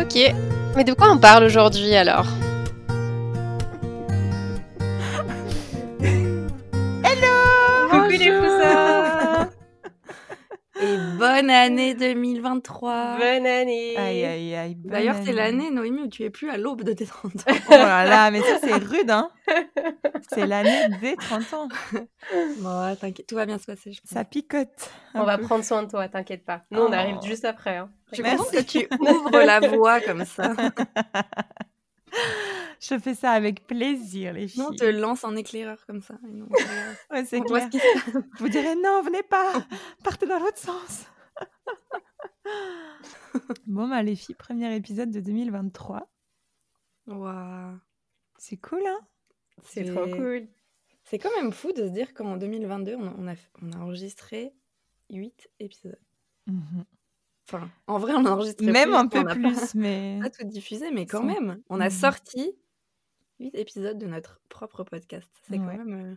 Ok, mais de quoi on parle aujourd'hui alors Hello Coucou les poussins Et bonne année 2023 Bonne année Aïe aïe aïe. bonne D'ailleurs, c'est année. l'année, Noémie, où tu es plus à l'aube de tes 30 ans. Oh là là, mais ça c'est rude, hein. C'est l'année des 30 ans. bon, t'inquiète, tout va bien se passer, je pense. Ça picote. On va peu. prendre soin de toi, t'inquiète pas. Nous, on Oh. arrive juste après. Hein. Je contente que tu ouvres la voie comme ça. Je fais ça avec plaisir, les filles. Nous, on te lance en éclaireur comme ça. et nous, on. Ouais, c'est on voit clair. ce qui se passe. Vous direz non, venez pas, partez dans l'autre sens. bon, bah, les filles, premier épisode de 2023. Waouh. C'est cool, hein? C'est C'est- trop cool. C'est quand même fou de se dire qu'en 2022, on a, on a, on a enregistré 8 épisodes. Enfin, en vrai, on a enregistré Même plus, un on peu plus, mais. Pas, pas tout diffusé, mais quand même, on a Mhm. sorti 8 épisodes de notre propre podcast. C'est Ouais. quand même... euh,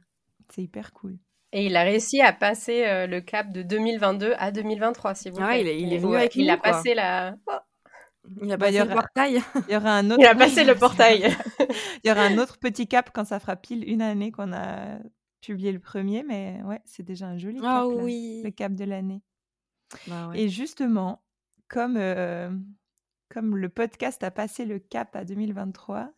C'est hyper cool. Et il a réussi à passer euh, le cap de 2022 à 2023, s'il vous Ah plaît. ouais, il est- il est venu avec Il nous, a quoi. passé la... Il a Bah, il y passé le aura- portail. Il y aura un autre. Il a passé le portail. Il y aura un autre petit cap quand ça fera pile une année qu'on a publié le premier, mais ouais, c'est déjà un joli cap. Ah là, oui. Le cap de l'année. Bah ouais. Et justement, comme, euh, comme le podcast a passé le cap à 2023,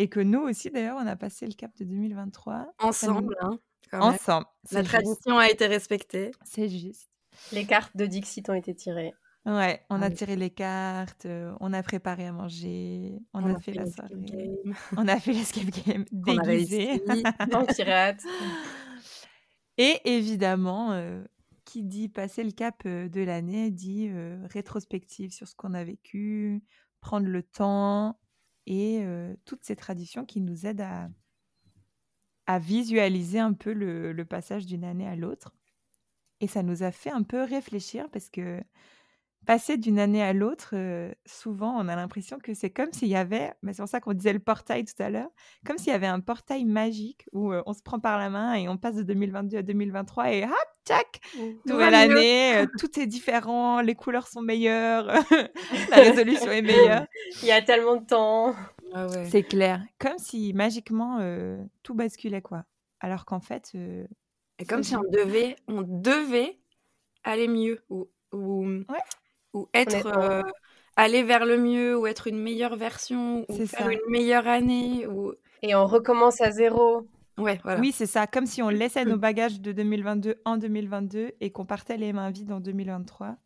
et que nous aussi d'ailleurs, on a passé le cap de 2023. ça nous- Ensemble, hein, quand même. Ensemble. La juste, tradition a été respectée. C'est juste. Les cartes de Dixit ont été tirées. Ouais, on a oui. tiré les cartes, euh, on a préparé à manger, on, a, fait, la soirée, game, on a fait l'escape game déguisé. En pirate. Et évidemment, euh, qui dit passer le cap euh, de l'année dit euh, rétrospective sur ce qu'on a vécu, prendre le temps et euh, toutes ces traditions qui nous aident à, visualiser un peu le passage d'une année à l'autre. Et ça nous a fait un peu réfléchir parce que passer d'une année à l'autre, euh, souvent on a l'impression que c'est comme s'il y avait, mais c'est pour ça qu'on disait le portail tout à l'heure, comme s'il y avait un portail magique où euh, on se prend par la main et on passe de 2022 à 2023 et hop, tchac, Tout nouvelle année, euh, tout est différent, les couleurs sont meilleures, la résolution est meilleure. Il y a tellement de temps. Ah ouais. C'est clair, comme si magiquement euh, tout basculait quoi. Alors qu'en fait, euh, Et comme si on devait, on devait aller mieux ou, ou, ou être euh, aller vers le mieux ou être une meilleure version ou C'est faire ça. une meilleure année ou Et on recommence à zéro. ouais voilà. oui c'est ça, comme si on laissait nos bagages de 2022 en 2022 et qu'on partait les mains vides en 2023.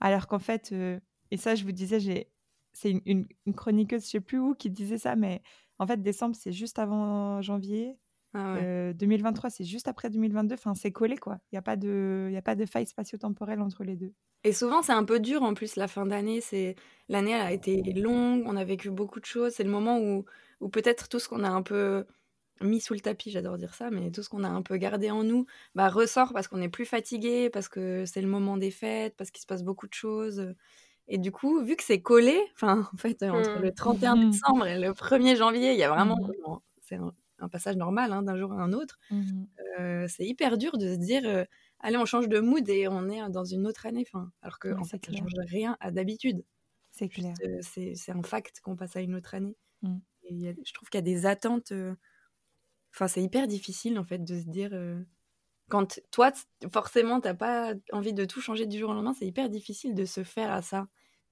Alors qu'en fait, euh, et ça je vous disais, j'ai, c'est une, une- une chroniqueuse, je sais plus où, qui disait ça, mais en fait décembre c'est juste avant janvier. Ah ouais. Euh, 2023, c'est juste après 2022. Enfin, c'est collé, quoi. Il n'y a pas de, il y a pas de faille spatio-temporelle entre les deux. Et souvent c'est un peu dur en plus la fin d'année. C'est l'année elle a été longue, on a vécu beaucoup de choses. C'est le moment où où peut-être tout ce qu'on a un peu mis sous le tapis, j'adore dire ça, mais tout ce qu'on a un peu gardé en nous, bah ressort parce qu'on est plus fatigué, parce que c'est le moment des fêtes, parce qu'il se passe beaucoup de choses. Et du coup, vu que c'est collé, enfin en fait entre Mm. le 31 Mhm. décembre et le 1er janvier, il y a vraiment c'est un, un passage normal hein, d'un jour à un autre. Euh, c'est hyper dur de se dire euh, allez on change de mood et on est dans une autre année enfin alors que Ouais, en fait ça change rien à d'habitude C'est clair. Euh, c'est c'est un fact qu'on passe à une autre année Mm. et a- je trouve qu'il y a des attentes enfin c'est hyper difficile en fait de se dire quand toi forcément t'as pas envie de tout changer du jour au lendemain c'est hyper difficile de se faire à ça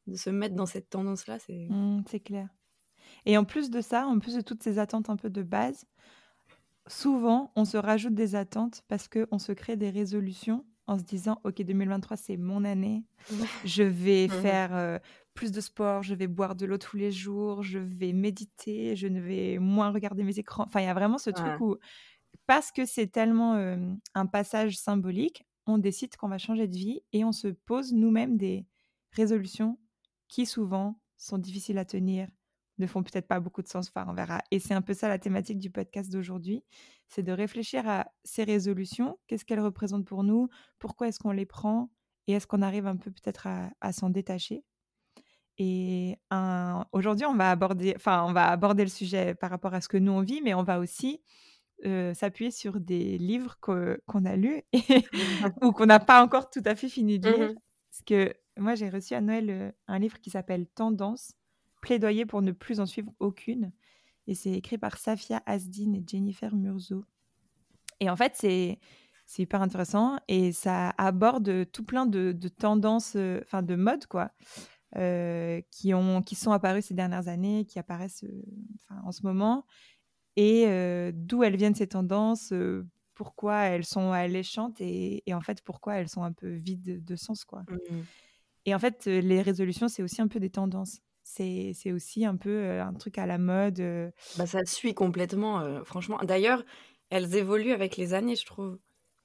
de se mettre dans cette tendance là c'est Mm, c'est clair. Et en plus de ça, en plus de toutes ces attentes un peu de base, souvent, on se rajoute des attentes parce qu'on se crée des résolutions en se disant, OK, 2023, c'est mon année. Je vais faire euh, plus de sport, je vais boire de l'eau tous les jours, je vais méditer, je ne vais moins regarder mes écrans. Enfin, il y a vraiment ce truc où, parce que c'est tellement euh, un passage symbolique, on décide qu'on va changer de vie et on se pose nous-mêmes des résolutions qui souvent sont difficiles à tenir, ne font peut-être pas beaucoup de sens. Enfin, on verra. Et c'est un peu ça la thématique du podcast d'aujourd'hui, c'est de réfléchir à ces résolutions, qu'est-ce qu'elles représentent pour nous, pourquoi est-ce qu'on les prend, et est-ce qu'on arrive un peu peut-être à, s'en détacher? Et aujourd'hui, on va aborder, enfin, on va aborder le sujet par rapport à ce que nous on vit, mais on va aussi s'appuyer sur des livres qu'on a lus ou qu'on n'a pas encore tout à fait fini de lire. Mmh Parce que moi, j'ai reçu à Noël un livre qui s'appelle Tendance, plaidoyer pour ne plus en suivre aucune. Et c'est écrit par Safia Asdin et Jennifer Murzo. Et en fait, c'est c'est hyper intéressant et ça aborde tout plein de, tendances, enfin de modes quoi, qui ont qui sont apparues ces dernières années, qui apparaissent en ce moment et d'où elles viennent ces tendances, pourquoi elles sont alléchantes et, et, en fait pourquoi elles sont un peu vides de sens quoi. Mmh. Et en fait, les résolutions, c'est aussi un peu des tendances. C'est, aussi un peu un truc à la mode. Bah, ça suit complètement, franchement. D'ailleurs, elles évoluent avec les années, je trouve.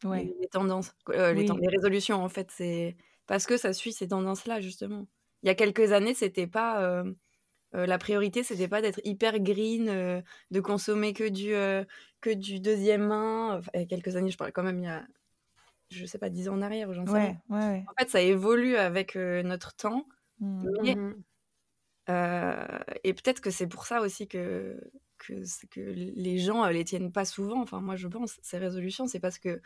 Ouais. Les, tendances, les, les, résolutions, en fait, c'est parce que ça suit ces tendances-là, justement. Il y a quelques années, c'était pas euh, la priorité, c'était pas d'être hyper green, euh, de consommer que du, euh, que du deuxième main. il y a quelques années, je parle quand même il y a, je sais pas, dix ans en arrière, j'en sais En fait, ça évolue avec notre temps. Mmh. Mmh. Et peut-être que c'est pour ça aussi que, que, que les gens les tiennent pas souvent. Enfin, moi, je pense, ces résolutions, c'est parce que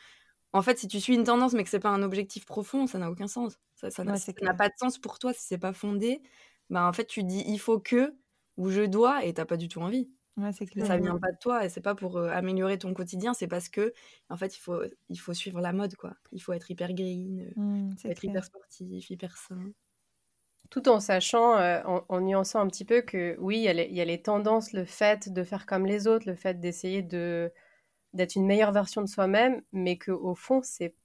en fait, si tu suis une tendance mais que c'est pas un objectif profond, ça n'a aucun sens. Ça, ça n'a pas de sens pour toi si c'est pas fondé bah en fait tu dis il faut que ou je dois et t'as pas du tout envie. Ouais, clair. Ça vient pas de toi et c'est pas pour améliorer ton quotidien, c'est parce que en fait il faut il faut suivre la mode quoi. Il faut être hyper green, mmh, être hyper sportif, hyper sain. Tout en sachant, en, en, nuançant un petit peu que oui, il y, a les, y, a les tendances, le fait de faire comme les autres, le fait d'essayer de d'être une meilleure version de soi-même, mais que au fond c'est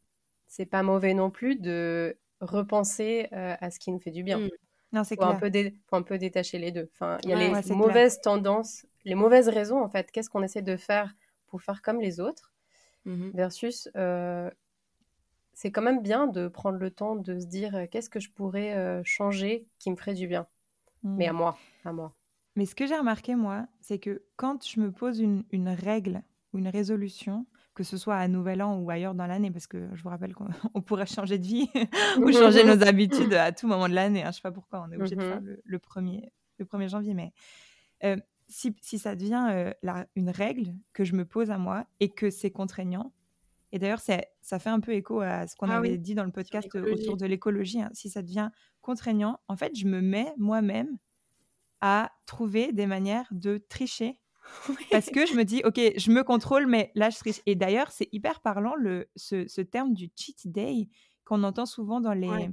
c'est pas mauvais non plus de repenser à ce qui nous fait du bien. Mmh. Non, c'est clair. Un peu faut un peu détacher les deux. Enfin, il y a les mauvaises tendances, les mauvaises raisons en fait. Qu'est-ce qu'on essaie de faire pour faire comme les autres mmh versus euh, c'est quand même bien de prendre le temps de se dire euh, qu'est-ce que je pourrais euh, changer qui me ferait du bien. Mais à mmh. moi, à moi. Mais ce que j'ai remarqué moi, c'est que quand je me pose une, une règle ou une résolution, que ce soit à Nouvel An ou ailleurs dans l'année, parce que je vous rappelle qu'on pourrait changer de vie ou changer nos habitudes à tout moment de l'année. Hein. Je ne sais pas pourquoi on est obligé de faire mmh le, 1er, le 1er janvier, mais euh, si, si, ça devient euh, la, une règle que je me pose à moi et que c'est contraignant, et d'ailleurs ça fait un peu écho à ce qu'on ah avait dit dans le podcast autour de l'écologie, hein. si ça devient contraignant, en fait, je me mets moi-même à trouver des manières de tricher parce que je me dis, ok, je me contrôle, mais là, je triche. Et d'ailleurs, c'est hyper parlant le, ce, ce, terme du cheat day qu'on entend souvent dans les,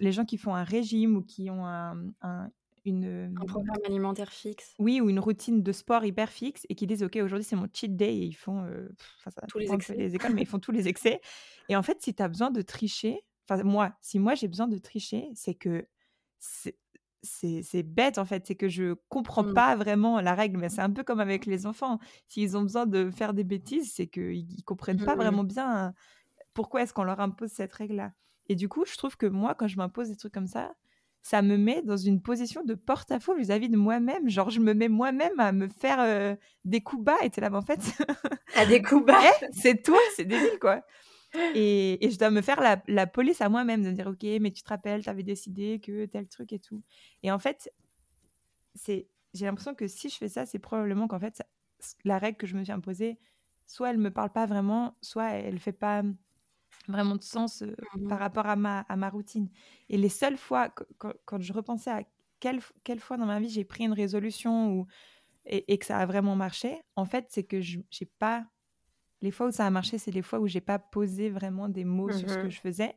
les gens qui font un régime ou qui ont un, un une, un programme alimentaire fixe? Oui, ou une routine de sport hyper fixe et qui disent, ok, aujourd'hui, c'est mon cheat day et ils font euh, tous les excès. Les écoles, mais ils font tous les excès. Et en fait, si tu as besoin de tricher, enfin, moi, si moi j'ai besoin de tricher, c'est que c'est bête en fait, c'est que je comprends mmh. pas vraiment la règle, mais c'est un peu comme avec les enfants. S'ils ont besoin de faire des bêtises, c'est qu'ils ne comprennent pas mmh vraiment bien pourquoi est-ce qu'on leur impose cette règle-là? Et du coup, je trouve que moi, quand je m'impose des trucs comme ça, ça me met dans une position de porte-à-faux vis-à-vis de moi-même. Genre, je me mets moi-même à me faire des coups bas et es là, mais en fait. à des coups bas eh, C'est toi, c'est débile quoi. Et, je dois me faire la, police à moi-même, de me dire, OK, mais tu te rappelles, tu avais décidé que tel truc et tout. Et en fait, c'est, j'ai l'impression que si je fais ça, c'est probablement qu'en fait, la règle que je me suis imposée, soit elle me parle pas vraiment, soit elle fait pas vraiment de sens euh, mmh par rapport à ma, à ma routine. Et les seules fois, quand, je repensais à quelle, quelle fois dans ma vie j'ai pris une résolution ou, et, et, que ça a vraiment marché, en fait, c'est que je n'ai pas les fois où ça a marché, c'est les fois où j'ai pas posé vraiment des mots sur ce que mmh je faisais,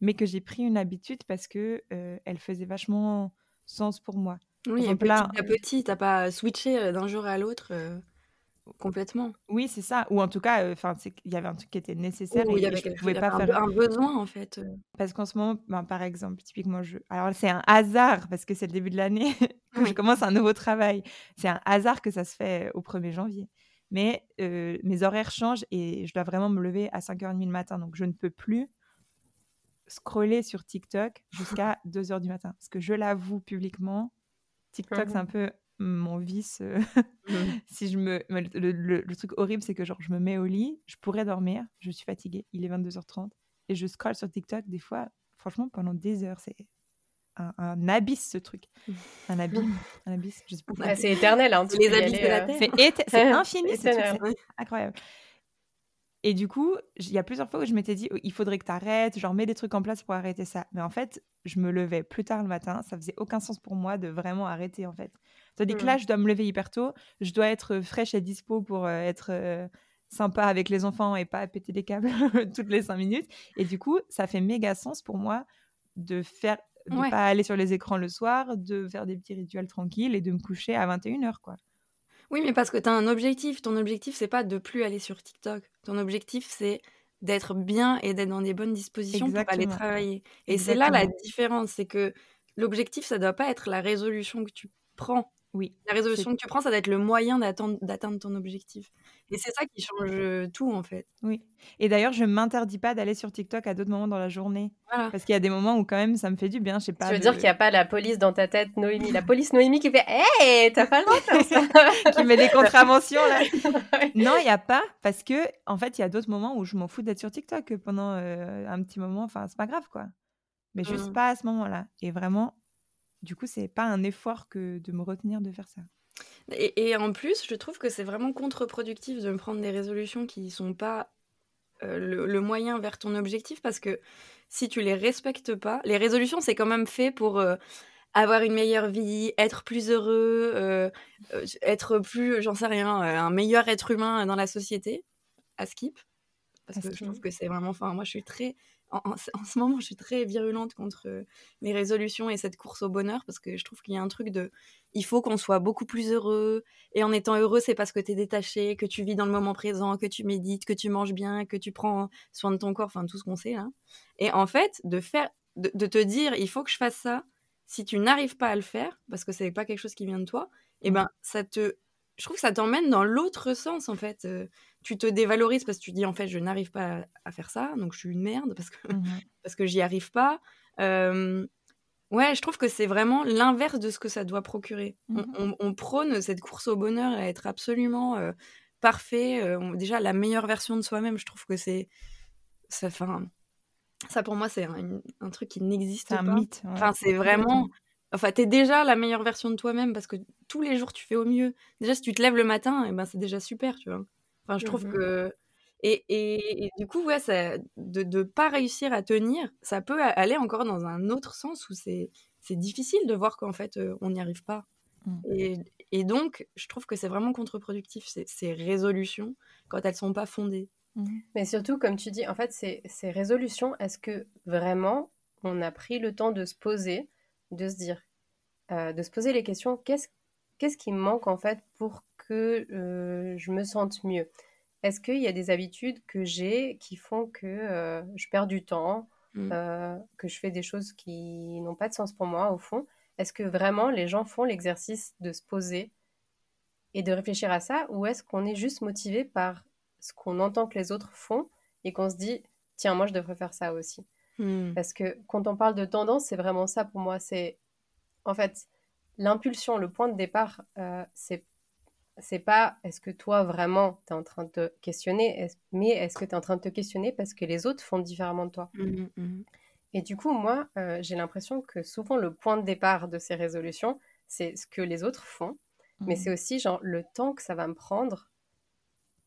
mais que j'ai pris une habitude parce que euh, elle faisait vachement sens pour moi. Oui, et petit à petit, t'as pas switché d'un jour à l'autre euh, complètement. Oui, c'est ça. Ou en tout cas, enfin, il y avait un truc qui était nécessaire et il y avait, je pouvais pas faire un besoin en fait. Parce qu'en ce moment, ben, par exemple, typiquement, je... alors c'est un hasard parce que c'est le début de l'année que je commence un nouveau travail. C'est un hasard que ça se fait au 1er janvier mais mes horaires changent et je dois vraiment me lever à 5h30 le matin. Donc, je ne peux plus scroller sur TikTok jusqu'à 2h du matin. Parce que je l'avoue publiquement, TikTok, c'est un peu mon vice. Euh, mmh. si je me, le, truc horrible, c'est que genre je me mets au lit, je pourrais dormir, je suis fatiguée, il est 22h30 et je scroll sur TikTok des fois, franchement pendant des heures, c'est un, un, abysse ce truc, un abîme, un abysse. c'est éternel, hein, les abysses de la euh, terre. C'est infini, c'est incroyable. Et du coup, il y a plusieurs fois où je m'étais dit, il faudrait que tu arrêtes, genre mets des trucs en place pour arrêter ça. Mais en fait, je me levais plus tard le matin, ça faisait aucun sens pour moi de vraiment arrêter en fait. Tandis que là, mmh. je dois me lever hyper tôt, je dois être fraîche et dispo pour euh, être euh, sympa avec les enfants et pas péter des câbles toutes les cinq minutes. Et du coup, ça fait méga sens pour moi de faire de pas aller sur les écrans le soir, de faire des petits rituels tranquilles et de me coucher à 21h quoi. Oui, mais parce que tu as un objectif. Ton objectif, c'est pas de plus aller sur TikTok. Ton objectif, c'est d'être bien et d'être dans des bonnes dispositions pour aller travailler. Et c'est là la différence, c'est que l'objectif, ça doit pas être la résolution que tu prends. Oui. La résolution que tu prends, ça doit être le moyen d'atteindre ton objectif. Et c'est ça qui change tout, en fait. Oui. Et d'ailleurs, je ne m'interdis pas d'aller sur TikTok à d'autres moments dans la journée. Parce qu'il y a des moments où, quand même, ça me fait du bien. Je sais pas. Tu veux dire qu'il n'y a pas la police dans ta tête, Noémie? La police Noémie qui fait Hé, t'as pas le droit de faire ça Qui met des contraventions, là. non, il n'y a pas. Parce que, en fait, il y a d'autres moments où je m'en fous d'être sur TikTok pendant euh, un petit moment. Enfin, c'est pas grave, quoi. Mais juste mmh. pas à ce moment-là. Et vraiment, du coup, c'est pas un effort que de me retenir de faire ça. Et, en plus, je trouve que c'est vraiment contre-productif de me prendre des résolutions qui sont pas euh, le, moyen vers ton objectif parce que si tu les respectes pas, les résolutions c'est quand même fait pour euh, avoir une meilleure vie, être plus heureux, euh, être plus, j'en sais rien, un meilleur être humain dans la société. À skip. Parce que je trouve que c'est vraiment. Enfin, moi je suis très en, ce moment, je suis très virulente contre euh, les résolutions et cette course au bonheur parce que je trouve qu'il y a un truc de il faut qu'on soit beaucoup plus heureux et en étant heureux, c'est parce que tu es détaché, que tu vis dans le moment présent, que tu médites, que tu manges bien, que tu prends soin de ton corps, enfin tout ce qu'on sait là. Et en fait, de faire de, te dire il faut que je fasse ça, si tu n'arrives pas à le faire parce que c'est pas quelque chose qui vient de toi, et eh mmh. ben ça te je trouve que ça t'emmène dans l'autre sens en fait. Euh, tu te dévalorises parce que tu dis en fait je n'arrive pas à, faire ça, donc je suis une merde parce que mmh parce que j'y arrive pas. ouais, je trouve que c'est vraiment l'inverse de ce que ça doit procurer. Mmh on, prône cette course au bonheur à être absolument euh, parfait. Euh, déjà la meilleure version de soi-même. Je trouve que c'est ça. Enfin, ça pour moi c'est un, truc qui n'existe pas. C'est un mythe. Enfin, c'est vraiment Enfin, t'es déjà la meilleure version de toi-même parce que tous les jours tu fais au mieux. Déjà, si tu te lèves le matin, et eh ben, c'est déjà super, tu vois. Enfin, je trouve mmh que. Et, et, du coup, ouais, ça, de ne pas réussir à tenir, ça peut aller encore dans un autre sens où c'est difficile de voir qu'en fait, euh, on n'y arrive pas. Mmh. Et, et, donc, je trouve que c'est vraiment contre-productif, ces, résolutions, quand elles sont pas fondées. Mmh. Mais surtout, comme tu dis, en fait, ces, ces résolutions, est-ce que vraiment on a pris le temps de se poser de se dire, euh, de se poser les questions, qu'est-ce qu'est-ce qui me manque en fait pour que euh, je me sente mieux Est-ce qu'il y a des habitudes que j'ai qui font que euh, je perds du temps, mmh. que je fais des choses qui n'ont pas de sens pour moi au fond? Est-ce que vraiment les gens font l'exercice de se poser et de réfléchir à ça? Ou est-ce qu'on est juste motivé par ce qu'on entend que les autres font et qu'on se dit tiens moi je devrais faire ça aussi? Hmm. Parce que quand on parle de tendance, c'est vraiment ça pour moi. C'est en fait l'impulsion, le point de départ, euh, c'est c'est pas est-ce que toi vraiment tu es en train de te questionner, mais est-ce que tu es en train de te questionner parce que les autres font différemment de toi? Hmm, hmm, Et du coup, moi, euh, j'ai l'impression que souvent le point de départ de ces résolutions, c'est ce que les autres font, mais c'est aussi genre le temps que ça va me prendre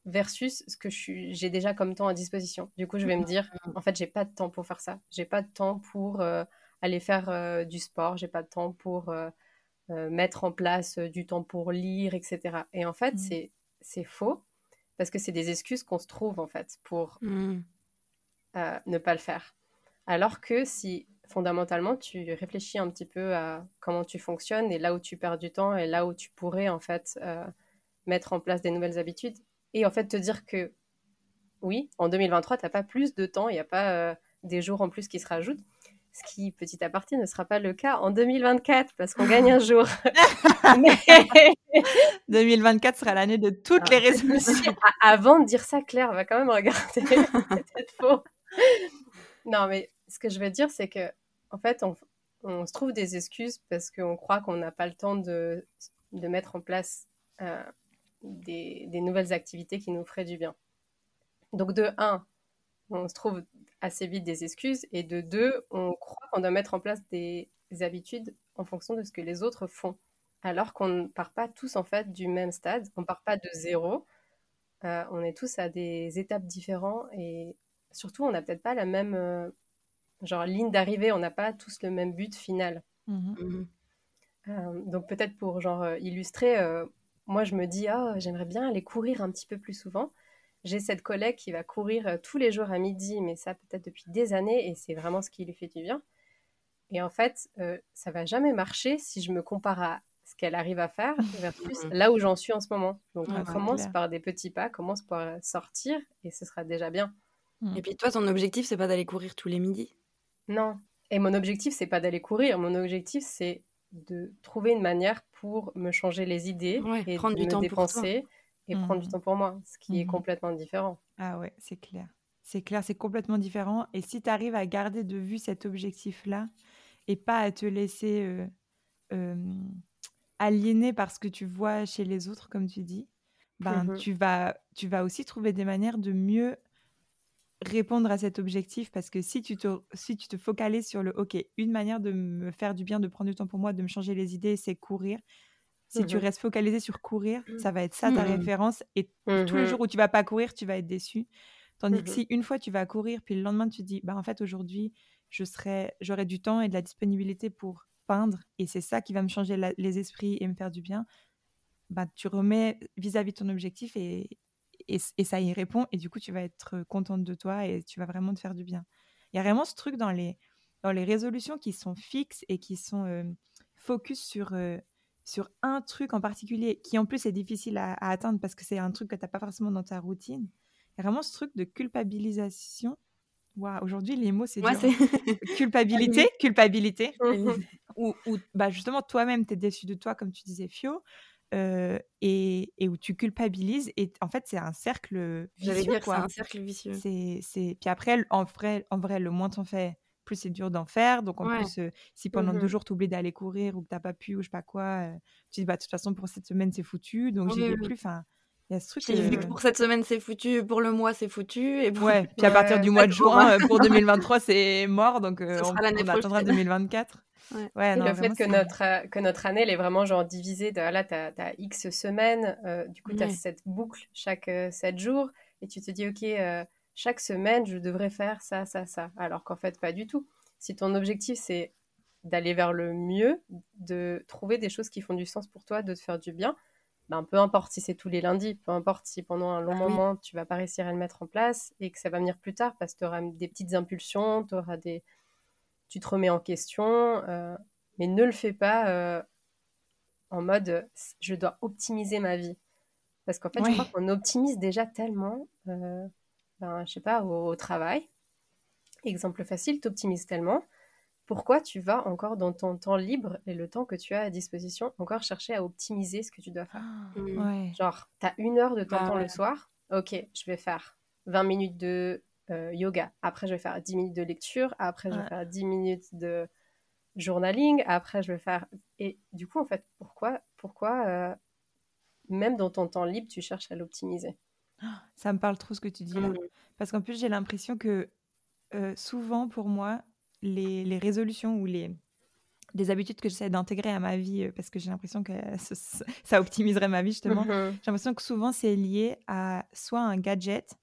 versus ce que j'ai déjà comme temps à disposition. Du coup, je vais me dire, mmh. en fait, j'ai pas de temps pour faire ça. J'ai pas de temps pour euh, aller faire euh, du sport. J'ai pas de temps pour euh, mettre en place du temps pour lire, etc. Et en fait, mmh. c'est faux parce que c'est des excuses qu'on se trouve en fait pour mmh. ne pas le faire. Alors que si fondamentalement tu réfléchis un petit peu à comment tu fonctionnes et là où tu perds du temps et là où tu pourrais en fait mettre en place des nouvelles habitudes, et en fait te dire que oui, en 2023, tu n'as pas plus de temps, il n'y a pas euh, des jours en plus qui se rajoutent. Ce qui, petit à petit, ne sera pas le cas en 2024 parce qu'on gagne un jour. 2024 sera l'année de toutes ah. les résolutions. Avant de dire ça, Claire va quand même regarder. C'est faux. Non, mais ce que je veux dire, c'est que, en fait, on, on se trouve des excuses parce qu'on croit qu'on n'a pas le temps de, de mettre en place euh, des, des, nouvelles activités qui nous feraient du bien. Donc de un, on se trouve assez vite des excuses, et de deux, on croit qu'on doit mettre en place des, habitudes en fonction de ce que les autres font, alors qu'on ne part pas tous en fait du même stade, on ne part pas de zéro, euh, on est tous à des étapes différentes, et surtout on n'a peut-être pas la même euh, genre ligne d'arrivée, on n'a pas tous le même but final. Mmh mmh euh, donc peut-être pour genre illustrer, moi je me dis ah j'aimerais bien aller courir un petit peu plus souvent. J'ai cette collègue qui va courir euh, tous les jours à midi, mais ça peut-être depuis des années, et c'est vraiment ce qui lui fait du bien. Et en fait, euh, ça va jamais marcher si je me compare à ce qu'elle arrive à faire versus là où j'en suis en ce moment. Donc on commence par des petits pas, commence par sortir, et ce sera déjà bien. Mm. Et puis toi, ton objectif, c'est pas d'aller courir tous les midis? Non. Et mon objectif, c'est pas d'aller courir. Mon objectif, c'est de trouver une manière pour me changer les idées et prendre de du me temps dépenser et prendre du mmh. temps pour moi, ce qui est mmh complètement différent. Ah ouais, c'est clair. C'est clair, c'est complètement différent. Et si tu arrives à garder de vue cet objectif-là et pas à te laisser euh, euh, aliéner par ce que tu vois chez les autres, comme tu dis, ben, mmh tu, vas, tu vas aussi trouver des manières de mieux répondre à cet objectif parce que si tu te, si tu te focalises sur le OK, une manière de me faire du bien, de prendre du temps pour moi, de me changer les idées, c'est courir, si tu mmh restes focalisé sur courir, mmh. ça va être ça ta mmh référence. Et tous les jours où tu vas pas courir, tu vas être déçu. Tandis que si une fois tu vas courir, puis le lendemain tu te dis, bah en fait aujourd'hui, je serai, j'aurai du temps et de la disponibilité pour peindre, et c'est ça qui va me changer les esprits et me faire du bien. Bah tu remets vis-à-vis de ton objectif et, et, ça y répond. Et du coup, tu vas être contente de toi et tu vas vraiment te faire du bien. Il y a vraiment ce truc dans les dans les résolutions qui sont fixes et qui sont focus sur sur un truc en particulier qui en plus est difficile à, atteindre parce que c'est un truc que tu n'as pas forcément dans ta routine. Il y a vraiment ce truc de culpabilisation. Wow, aujourd'hui les mots c'est culpabilité, culpabilité. ou, bah, justement toi-même tu es déçu de toi comme tu disais Fio. Euh, et, et, où tu culpabilises et en fait c'est un cercle vicieux. J'allais dire c'est un cercle vicieux. C'est, Puis après en vrai, en vrai le moins t'en fais plus c'est dur d'en faire. Donc en plus, si pendant deux mmh jours tu oublies d'aller courir ou que t'as pas pu ou je sais pas quoi, tu dis bah de toute façon pour cette semaine c'est foutu, donc j'y vais plus. Enfin, il y a ce truc. Vu que pour cette semaine c'est foutu, pour le mois c'est foutu. Et Ouais. Puis à partir du mois de juin pour 2023 c'est mort, donc on, on attendra 2024. Ouais. non, le fait que notre, que notre année, elle est vraiment genre divisée de là, tu as, X semaines, du coup, tu as cette boucle chaque 7 jours, et tu te dis, OK, chaque semaine, je devrais faire ça, ça, ça. Alors qu'en fait, pas du tout. Si ton objectif, c'est d'aller vers le mieux, de trouver des choses qui font du sens pour toi, de te faire du bien, ben, peu importe si c'est tous les lundis, peu importe si pendant un long ah moment, tu vas pas réussir à le mettre en place et que ça va venir plus tard parce que tu auras des petites impulsions, auras des... tu te remets en question, euh, mais ne le fais pas euh, en mode je dois optimiser ma vie. Parce qu'en fait, je crois qu'on optimise déjà tellement. Euh, ben, je sais pas, au, travail. Exemple facile, tu optimises tellement. Pourquoi tu vas encore dans ton temps libre et le temps que tu as à disposition encore chercher à optimiser ce que tu dois faire? Ah, mmh. Genre, tu as une heure de ton bah temps le soir. Ok, je vais faire 20 minutes de euh, yoga. Après, je vais faire 10 minutes de lecture. Après, je vais faire 10 minutes de journaling. Après, je vais faire. Et du coup, en fait, pourquoi, pourquoi euh, même dans ton temps libre, tu cherches à l'optimiser? Ça me parle trop ce que tu dis là. Mmh. Parce qu'en plus, j'ai l'impression que euh, souvent, pour moi, les, les résolutions ou les, les habitudes que j'essaie d'intégrer à ma vie, euh, parce que j'ai l'impression que ça, optimiserait ma vie justement, mmh j'ai l'impression que souvent c'est lié à soit un gadget,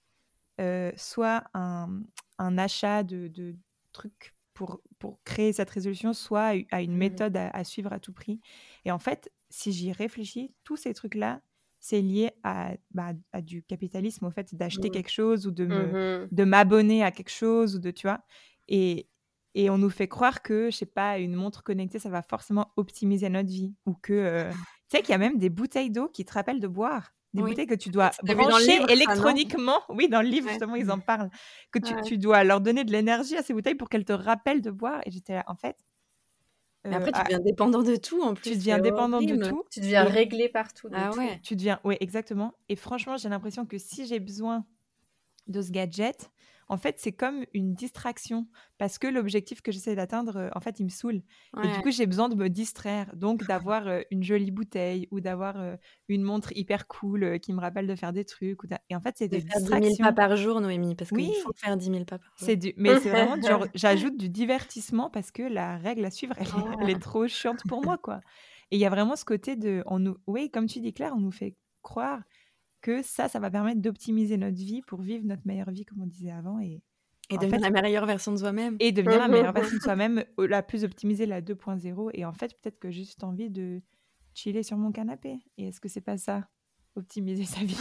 euh, soit un, un achat de, de, trucs pour, pour créer cette résolution, soit à une mmh méthode à, à suivre à tout prix. Et en fait, si j'y réfléchis, tous ces trucs-là, c'est lié à, bah, à, du capitalisme, au fait d'acheter mmh. quelque chose ou de mmh de m'abonner à quelque chose ou de, tu vois? Et, et on nous fait croire que, je sais pas, une montre connectée, ça va forcément optimiser notre vie. Ou que, euh, tu sais qu'il y a même des bouteilles d'eau qui te rappellent de boire. Des bouteilles que tu dois brancher électroniquement. oui, dans le livre, justement, ils en parlent. Que tu, tu, dois leur donner de l'énergie à ces bouteilles pour qu'elles te rappellent de boire. Et j'étais là, en fait, après, tu deviens dépendant de tout en plus. Tu deviens dépendant de tout. Tu deviens réglé partout. Ah ouais. Tu deviens, oui, exactement. Et franchement, j'ai l'impression que si j'ai besoin de ce gadget, en fait, c'est comme une distraction parce que l'objectif que j'essaie d'atteindre, euh, en fait, il me saoule. Et du coup, j'ai besoin de me distraire. Donc, d'avoir euh, une jolie bouteille ou d'avoir euh, une montre hyper cool qui me rappelle de faire des trucs. Et en fait, c'est des faire distractions. 10 000 pas par jour, Noémie, parce qu'il faut faire 10 000 pas par jour. Du... Mais c'est vraiment genre, j'ajoute du divertissement parce que la règle à suivre, elle, elle est trop chiante pour moi, quoi. Et il y a vraiment ce côté de, on nous, oui, comme tu dis Claire, on nous fait croire que ça, ça va permettre d'optimiser notre vie pour vivre notre meilleure vie, comme on disait avant. Et, et devenir la meilleure version de soi-même. Et devenir la meilleure version de soi-même, la plus optimisée, la 2.0. Et en fait, peut-être que j'ai juste envie de chiller sur mon canapé. Et est-ce que c'est pas ça optimiser sa vie?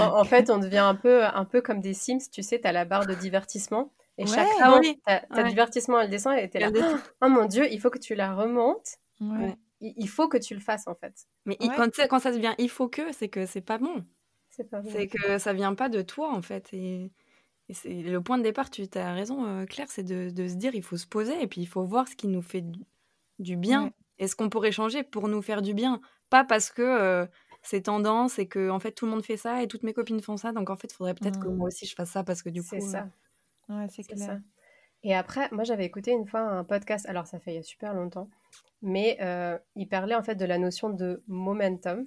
en, fait, on devient un peu, un peu comme des Sims, tu sais, tu as la barre de divertissement. Et chaque fois, ta, divertissement, elle descend, et tu là. Oh mon Dieu, il faut que tu la remontes. Il, faut que tu le fasses, en fait. Mais quand, quand ça devient il faut que, c'est que c'est pas bon. C'est que ça vient pas de toi, en fait. Et, c'est le point de départ, tu as raison, euh, Claire, c'est de, se dire il faut se poser et puis il faut voir ce qui nous fait du, bien et ce qu'on pourrait changer pour nous faire du bien? Pas parce que euh, c'est tendance et que en fait tout le monde fait ça et toutes mes copines font ça, donc en fait il faudrait peut-être que moi aussi je fasse ça parce que du coup. C'est ça. Euh, ouais, c'est clair. Et après, moi j'avais écouté une fois un podcast, alors ça fait il y a super longtemps, mais il parlait en fait de la notion de momentum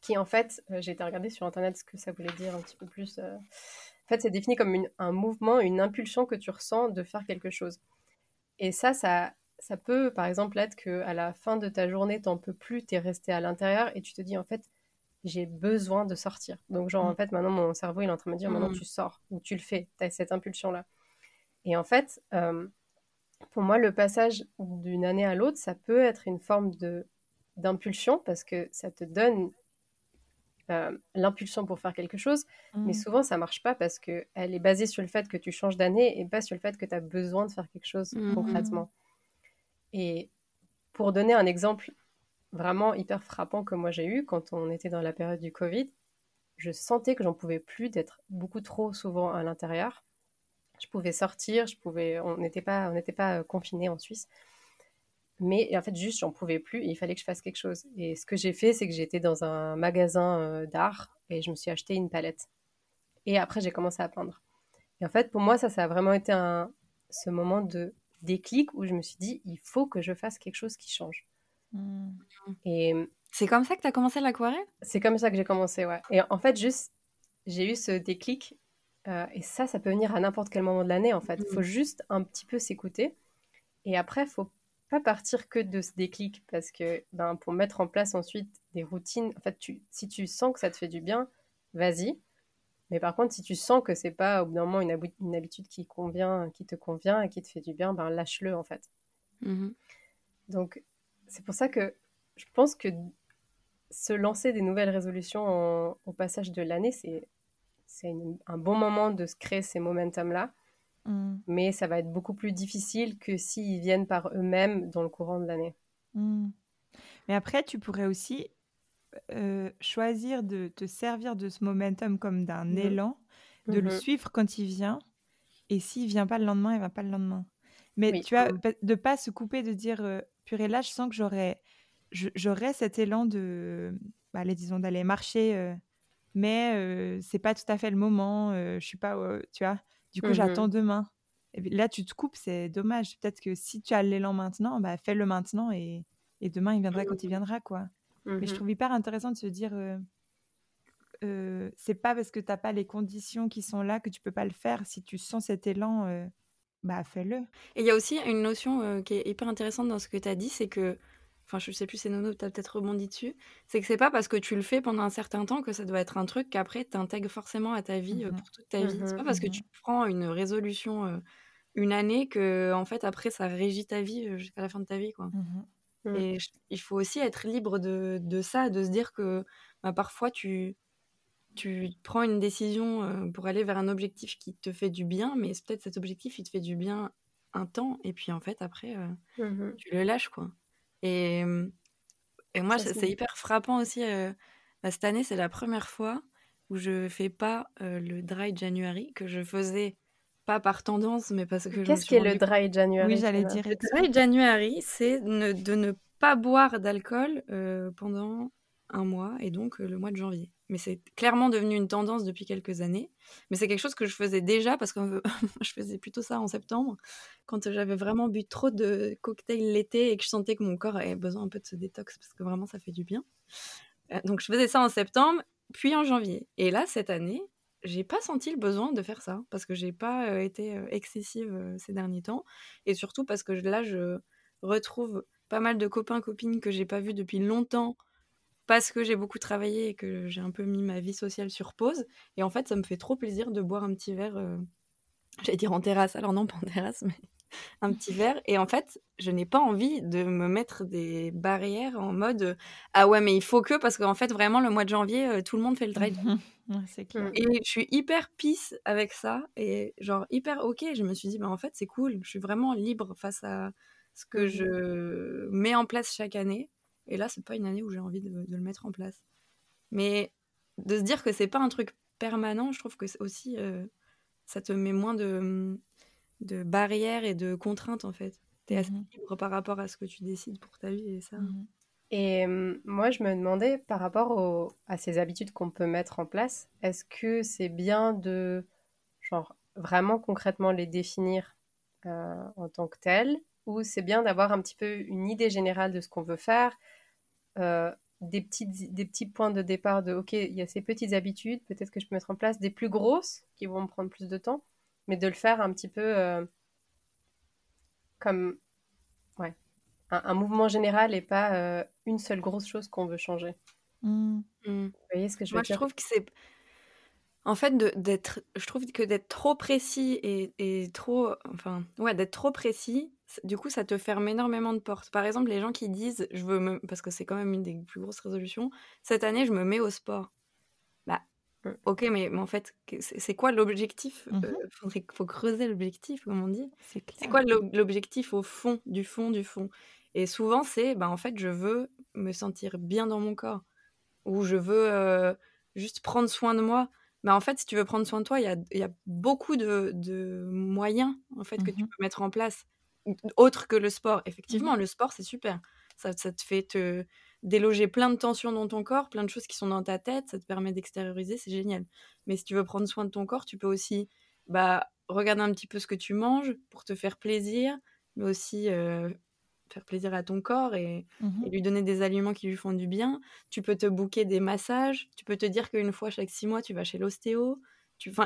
qui en fait, euh, j'ai été regarder sur internet ce que ça voulait dire un petit peu plus. Euh. En fait, c'est défini comme un mouvement, une impulsion que tu ressens de faire quelque chose. Et ça, ça, ça peut par exemple être qu'à la fin de ta journée, t'en peux plus, t'es resté à l'intérieur et tu te dis en fait, j'ai besoin de sortir. Donc genre en mm. fait, maintenant mon cerveau il est en train de me dire maintenant mm. tu sors ou tu le fais, tu as cette impulsion là. Et en fait, euh, pour moi, le passage d'une année à l'autre, ça peut être une forme de d'impulsion parce que ça te donne euh, l'impulsion pour faire quelque chose, mais mmh. souvent ça marche pas parce que elle est basée sur le fait que tu changes d'année et pas sur le fait que tu as besoin de faire quelque chose mmh. concrètement. Et pour donner un exemple vraiment hyper frappant que moi j'ai eu quand on était dans la période du Covid, je sentais que j'en pouvais plus d'être beaucoup trop souvent à l'intérieur. Je pouvais sortir, je pouvais, on n'était pas, on n'était pas euh, confiné en Suisse, mais en fait, juste, j'en pouvais plus et il fallait que je fasse quelque chose. Et ce que j'ai fait, c'est que j'étais dans un magasin euh, d'art et je me suis acheté une palette. Et après, j'ai commencé à peindre. Et en fait, pour moi, ça, ça a vraiment été un, ce moment de déclic où je me suis dit, il faut que je fasse quelque chose qui change. Mmh. Et c'est comme ça que tu as commencé l'aquarelle? C'est comme ça que j'ai commencé, ouais. Et en fait, juste, j'ai eu ce déclic. Euh, et ça, ça peut venir à n'importe quel moment de l'année, en fait. Il faut mmh. juste un petit peu s'écouter. Et après, il faut pas partir que de ce déclic parce que ben, pour mettre en place ensuite des routines, en fait, tu, si tu sens que ça te fait du bien, vas-y. Mais par contre, si tu sens que c'est pas au bout d'un moment une, une, habitude qui convient, qui te convient et qui te fait du bien, ben lâche-le en fait. Mmh Donc, c'est pour ça que je pense que se lancer des nouvelles résolutions au passage de l'année, c'est c'est un bon moment de se créer ces momentum-là. Mm. Mais ça va être beaucoup plus difficile que s'ils viennent par eux-mêmes dans le courant de l'année. Mm. Mais après, tu pourrais aussi euh, choisir de te servir de ce momentum comme d'un mm. élan, de le mm-hmm. suivre quand il vient. Et s'il vient pas le lendemain, il va pas le lendemain. Mais tu vois, de pas se couper, de dire, euh, purée, là, je sens que j'aurais, j'aurais cet élan de, bah, allez, disons, d'aller marcher, euh, mais c'est pas tout à fait le moment. je suis pas, tu vois. Du coup, j'attends mmh demain. Et là, tu te coupes, c'est dommage. Peut-être que si tu as l'élan maintenant, bah, fais-le maintenant et, et, demain, il viendra quand il viendra, quoi. Mais je mmh trouve hyper intéressant de se dire, euh, euh, c'est pas parce que tu n'as pas les conditions qui sont là que tu peux pas le faire. Si tu sens cet élan, euh, bah fais-le. Et il y a aussi une notion qui est hyper intéressante dans ce que tu as dit, c'est que enfin je sais plus c'est Nono tu as peut-être rebondi dessus. C'est que c'est pas parce que tu le fais pendant un certain temps que ça doit être un truc qu'après tu intègres forcément à ta vie euh, mmh pour toute ta vie. C'est pas parce que mmh tu prends une résolution euh, une année que en fait après ça régit ta vie euh, jusqu'à la fin de ta vie quoi. Mmh et il faut aussi être libre de, de, ça de se dire que bah, parfois tu tu prends une décision pour aller vers un objectif qui te fait du bien mais peut-être cet objectif il te fait du bien un temps et puis en fait après tu le lâches quoi et, et moi, c'est hyper frappant aussi. Bah, cette année, c'est la première fois où je fais pas le dry January que je faisais pas par tendance, mais parce que. Qu'est-ce qu'est le dry January Oui, j'allais dire. Le dry January, c'est de ne pas boire d'alcool pendant un mois et donc le mois de janvier. Mais c'est clairement devenu une tendance depuis quelques années. Mais c'est quelque chose que je faisais déjà parce que je faisais plutôt ça en septembre, quand j'avais vraiment bu trop de cocktails l'été et que je sentais que mon corps avait besoin un peu de ce détox parce que vraiment ça fait du bien. Euh, donc je faisais ça en septembre, puis en janvier. Et là, cette année, j'ai pas senti le besoin de faire ça parce que j'ai pas euh, été euh, excessive ces derniers temps et surtout parce que là, je retrouve pas mal de copains copines que j'ai pas vus depuis longtemps parce que j'ai beaucoup travaillé et que j'ai un peu mis ma vie sociale sur pause. Et en fait, ça me fait trop plaisir de boire un petit verre, euh, j'allais dire en terrasse, alors non pas en terrasse, mais un petit verre. Et en fait, je n'ai pas envie de me mettre des barrières en mode ah ouais, mais il faut que, parce qu'en fait, vraiment, le mois de janvier, euh, tout le monde fait le drive. clair. Et je suis hyper peace avec ça et genre hyper ok. Je me suis dit, bah en fait, c'est cool, je suis vraiment libre face à ce que mmh je mets en place chaque année. Et là, c'est pas une année où j'ai envie de, le mettre en place. Mais de se dire que c'est pas un truc permanent, je trouve que aussi euh, ça te met moins de, de barrières et de contraintes en fait. Tu es assez mmh libre par rapport à ce que tu décides pour ta vie et ça. Mmh et moi, je me demandais par rapport à ces habitudes qu'on peut mettre en place, est-ce que c'est bien de genre vraiment concrètement les définir euh, en tant que telles ou c'est bien d'avoir un petit peu une idée générale de ce qu'on veut faire euh, des, petites, des petits points de départ de OK, il y a ces petites habitudes, peut-être que je peux mettre en place des plus grosses qui vont me prendre plus de temps, mais de le faire un petit peu euh, comme ouais, un, mouvement général et pas euh, une seule grosse chose qu'on veut changer. Mmh. Mmh. Vous voyez ce que je veux dire je trouve que c'est. En fait, d'être, je trouve que d'être trop précis et, et trop. Enfin, ouais, d'être trop précis, du coup, ça te ferme énormément de portes. Par exemple, les gens qui disent, je veux me... parce que c'est quand même une des plus grosses résolutions, cette année, je me mets au sport. Bah, mmh. ok, mais, en fait, c'est quoi l'objectif Il mmh faut creuser l'objectif, comme on dit. C'est quoi l'objectif au fond, du fond, du fond? Et souvent, c'est, bah, en fait, je veux me sentir bien dans mon corps. Ou je veux juste prendre soin de moi. Mais en fait, si tu veux prendre soin de toi, il y a, beaucoup de, moyens en fait, que tu mmh peux mettre en place autre que le sport. Effectivement, mmh le sport, c'est super. Ça, te fait te déloger plein de tensions dans ton corps, plein de choses qui sont dans ta tête, ça te permet d'extérioriser, c'est génial. Mais si tu veux prendre soin de ton corps, tu peux aussi bah, regarder un petit peu ce que tu manges pour te faire plaisir, mais aussi faire plaisir à ton corps et, mmh et, lui donner des aliments qui lui font du bien. Tu peux te booker des massages, tu peux te dire qu'une fois chaque six mois, tu vas chez l'ostéo,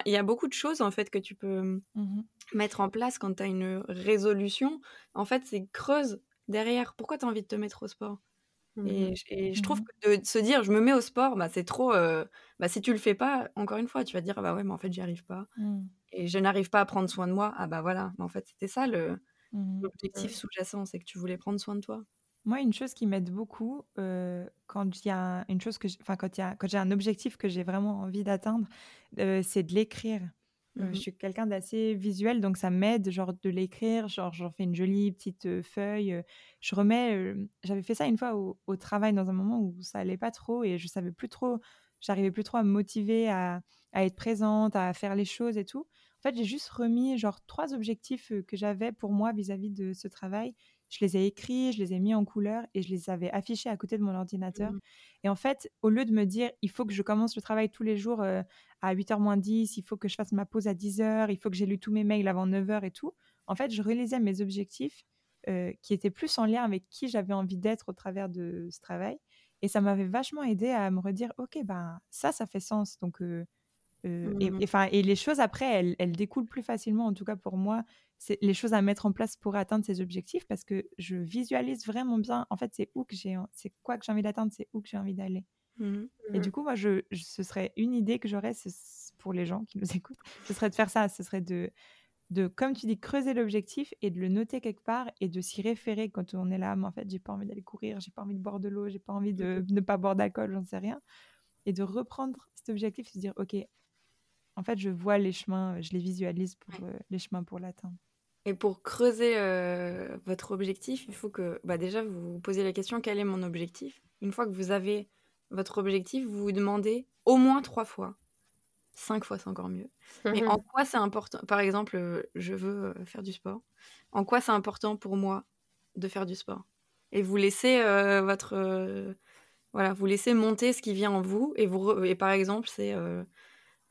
il y a beaucoup de choses en fait que tu peux mmh mettre en place quand tu as une résolution. En fait, c'est creuse derrière. Pourquoi tu as envie de te mettre au sport? Mmh et, je trouve mmh que de se dire je me mets au sport, bah, c'est trop. Euh, bah, si tu le fais pas, encore une fois, tu vas dire ah bah ouais, mais en fait, j'y arrive pas. Et je n'arrive pas à prendre soin de moi. Ah bah voilà, mais en fait, c'était ça le l'objectif sous-jacent, c'est que tu voulais prendre soin de toi. Moi, une chose qui m'aide beaucoup quand il y a une chose que, enfin quand il quand j'ai un objectif que j'ai vraiment envie d'atteindre, c'est de l'écrire. Je mmh suis quelqu'un d'assez visuel, donc ça m'aide, genre de l'écrire, genre j'en fais une jolie petite feuille. je remets, j'avais fait ça une fois au, au, travail dans un moment où ça allait pas trop et je savais plus trop, j'arrivais plus trop à me motiver, à, à, être présente, à faire les choses et tout. En fait, j'ai juste remis genre trois objectifs que j'avais pour moi vis-à-vis -vis de ce travail je les ai écrits, je les ai mis en couleur et je les avais affichés à côté de mon ordinateur. Mmh. Et en fait, au lieu de me dire, il faut que je commence le travail tous les jours euh, à 8h moins 10, il faut que je fasse ma pause à 10h, il faut que j'ai lu tous mes mails avant 9h et tout, en fait, je réalisais mes objectifs euh, qui étaient plus en lien avec qui j'avais envie d'être au travers de ce travail. Et ça m'avait vachement aidé à me redire, OK, ben ça, ça fait sens. Donc, euh, mmh et, et, les choses après, elles, elles, découlent plus facilement, en tout cas pour moi, c'est les choses à mettre en place pour atteindre ces objectifs parce que je visualise vraiment bien, en fait, c'est où que j'ai, c'est quoi que j'ai envie d'atteindre, c'est où que j'ai envie d'aller. Mmh et du coup, moi, je, ce serait une idée que j'aurais pour les gens qui nous écoutent, ce serait de faire ça, ce serait de, de comme tu dis, creuser l'objectif et de le noter quelque part et de s'y référer quand on est là, mais en fait, j'ai pas envie d'aller courir, j'ai pas envie de boire de l'eau, j'ai pas envie de ne pas boire d'alcool, j'en sais rien. Et de reprendre cet objectif et se dire, OK, en fait, je vois les chemins, je les visualise pour euh, les chemins pour l'atteindre. Et pour creuser euh, votre objectif, il faut que bah déjà vous vous posez la question quel est mon objectif? Une fois que vous avez votre objectif, vous vous demandez au moins trois fois. Cinq fois, c'est encore mieux. Mais en quoi c'est important Par exemple, euh, je veux euh, faire du sport. En quoi c'est important pour moi de faire du sport? Et vous laissez votre Voilà, vous laissez monter ce qui vient en vous et vous et par exemple, c'est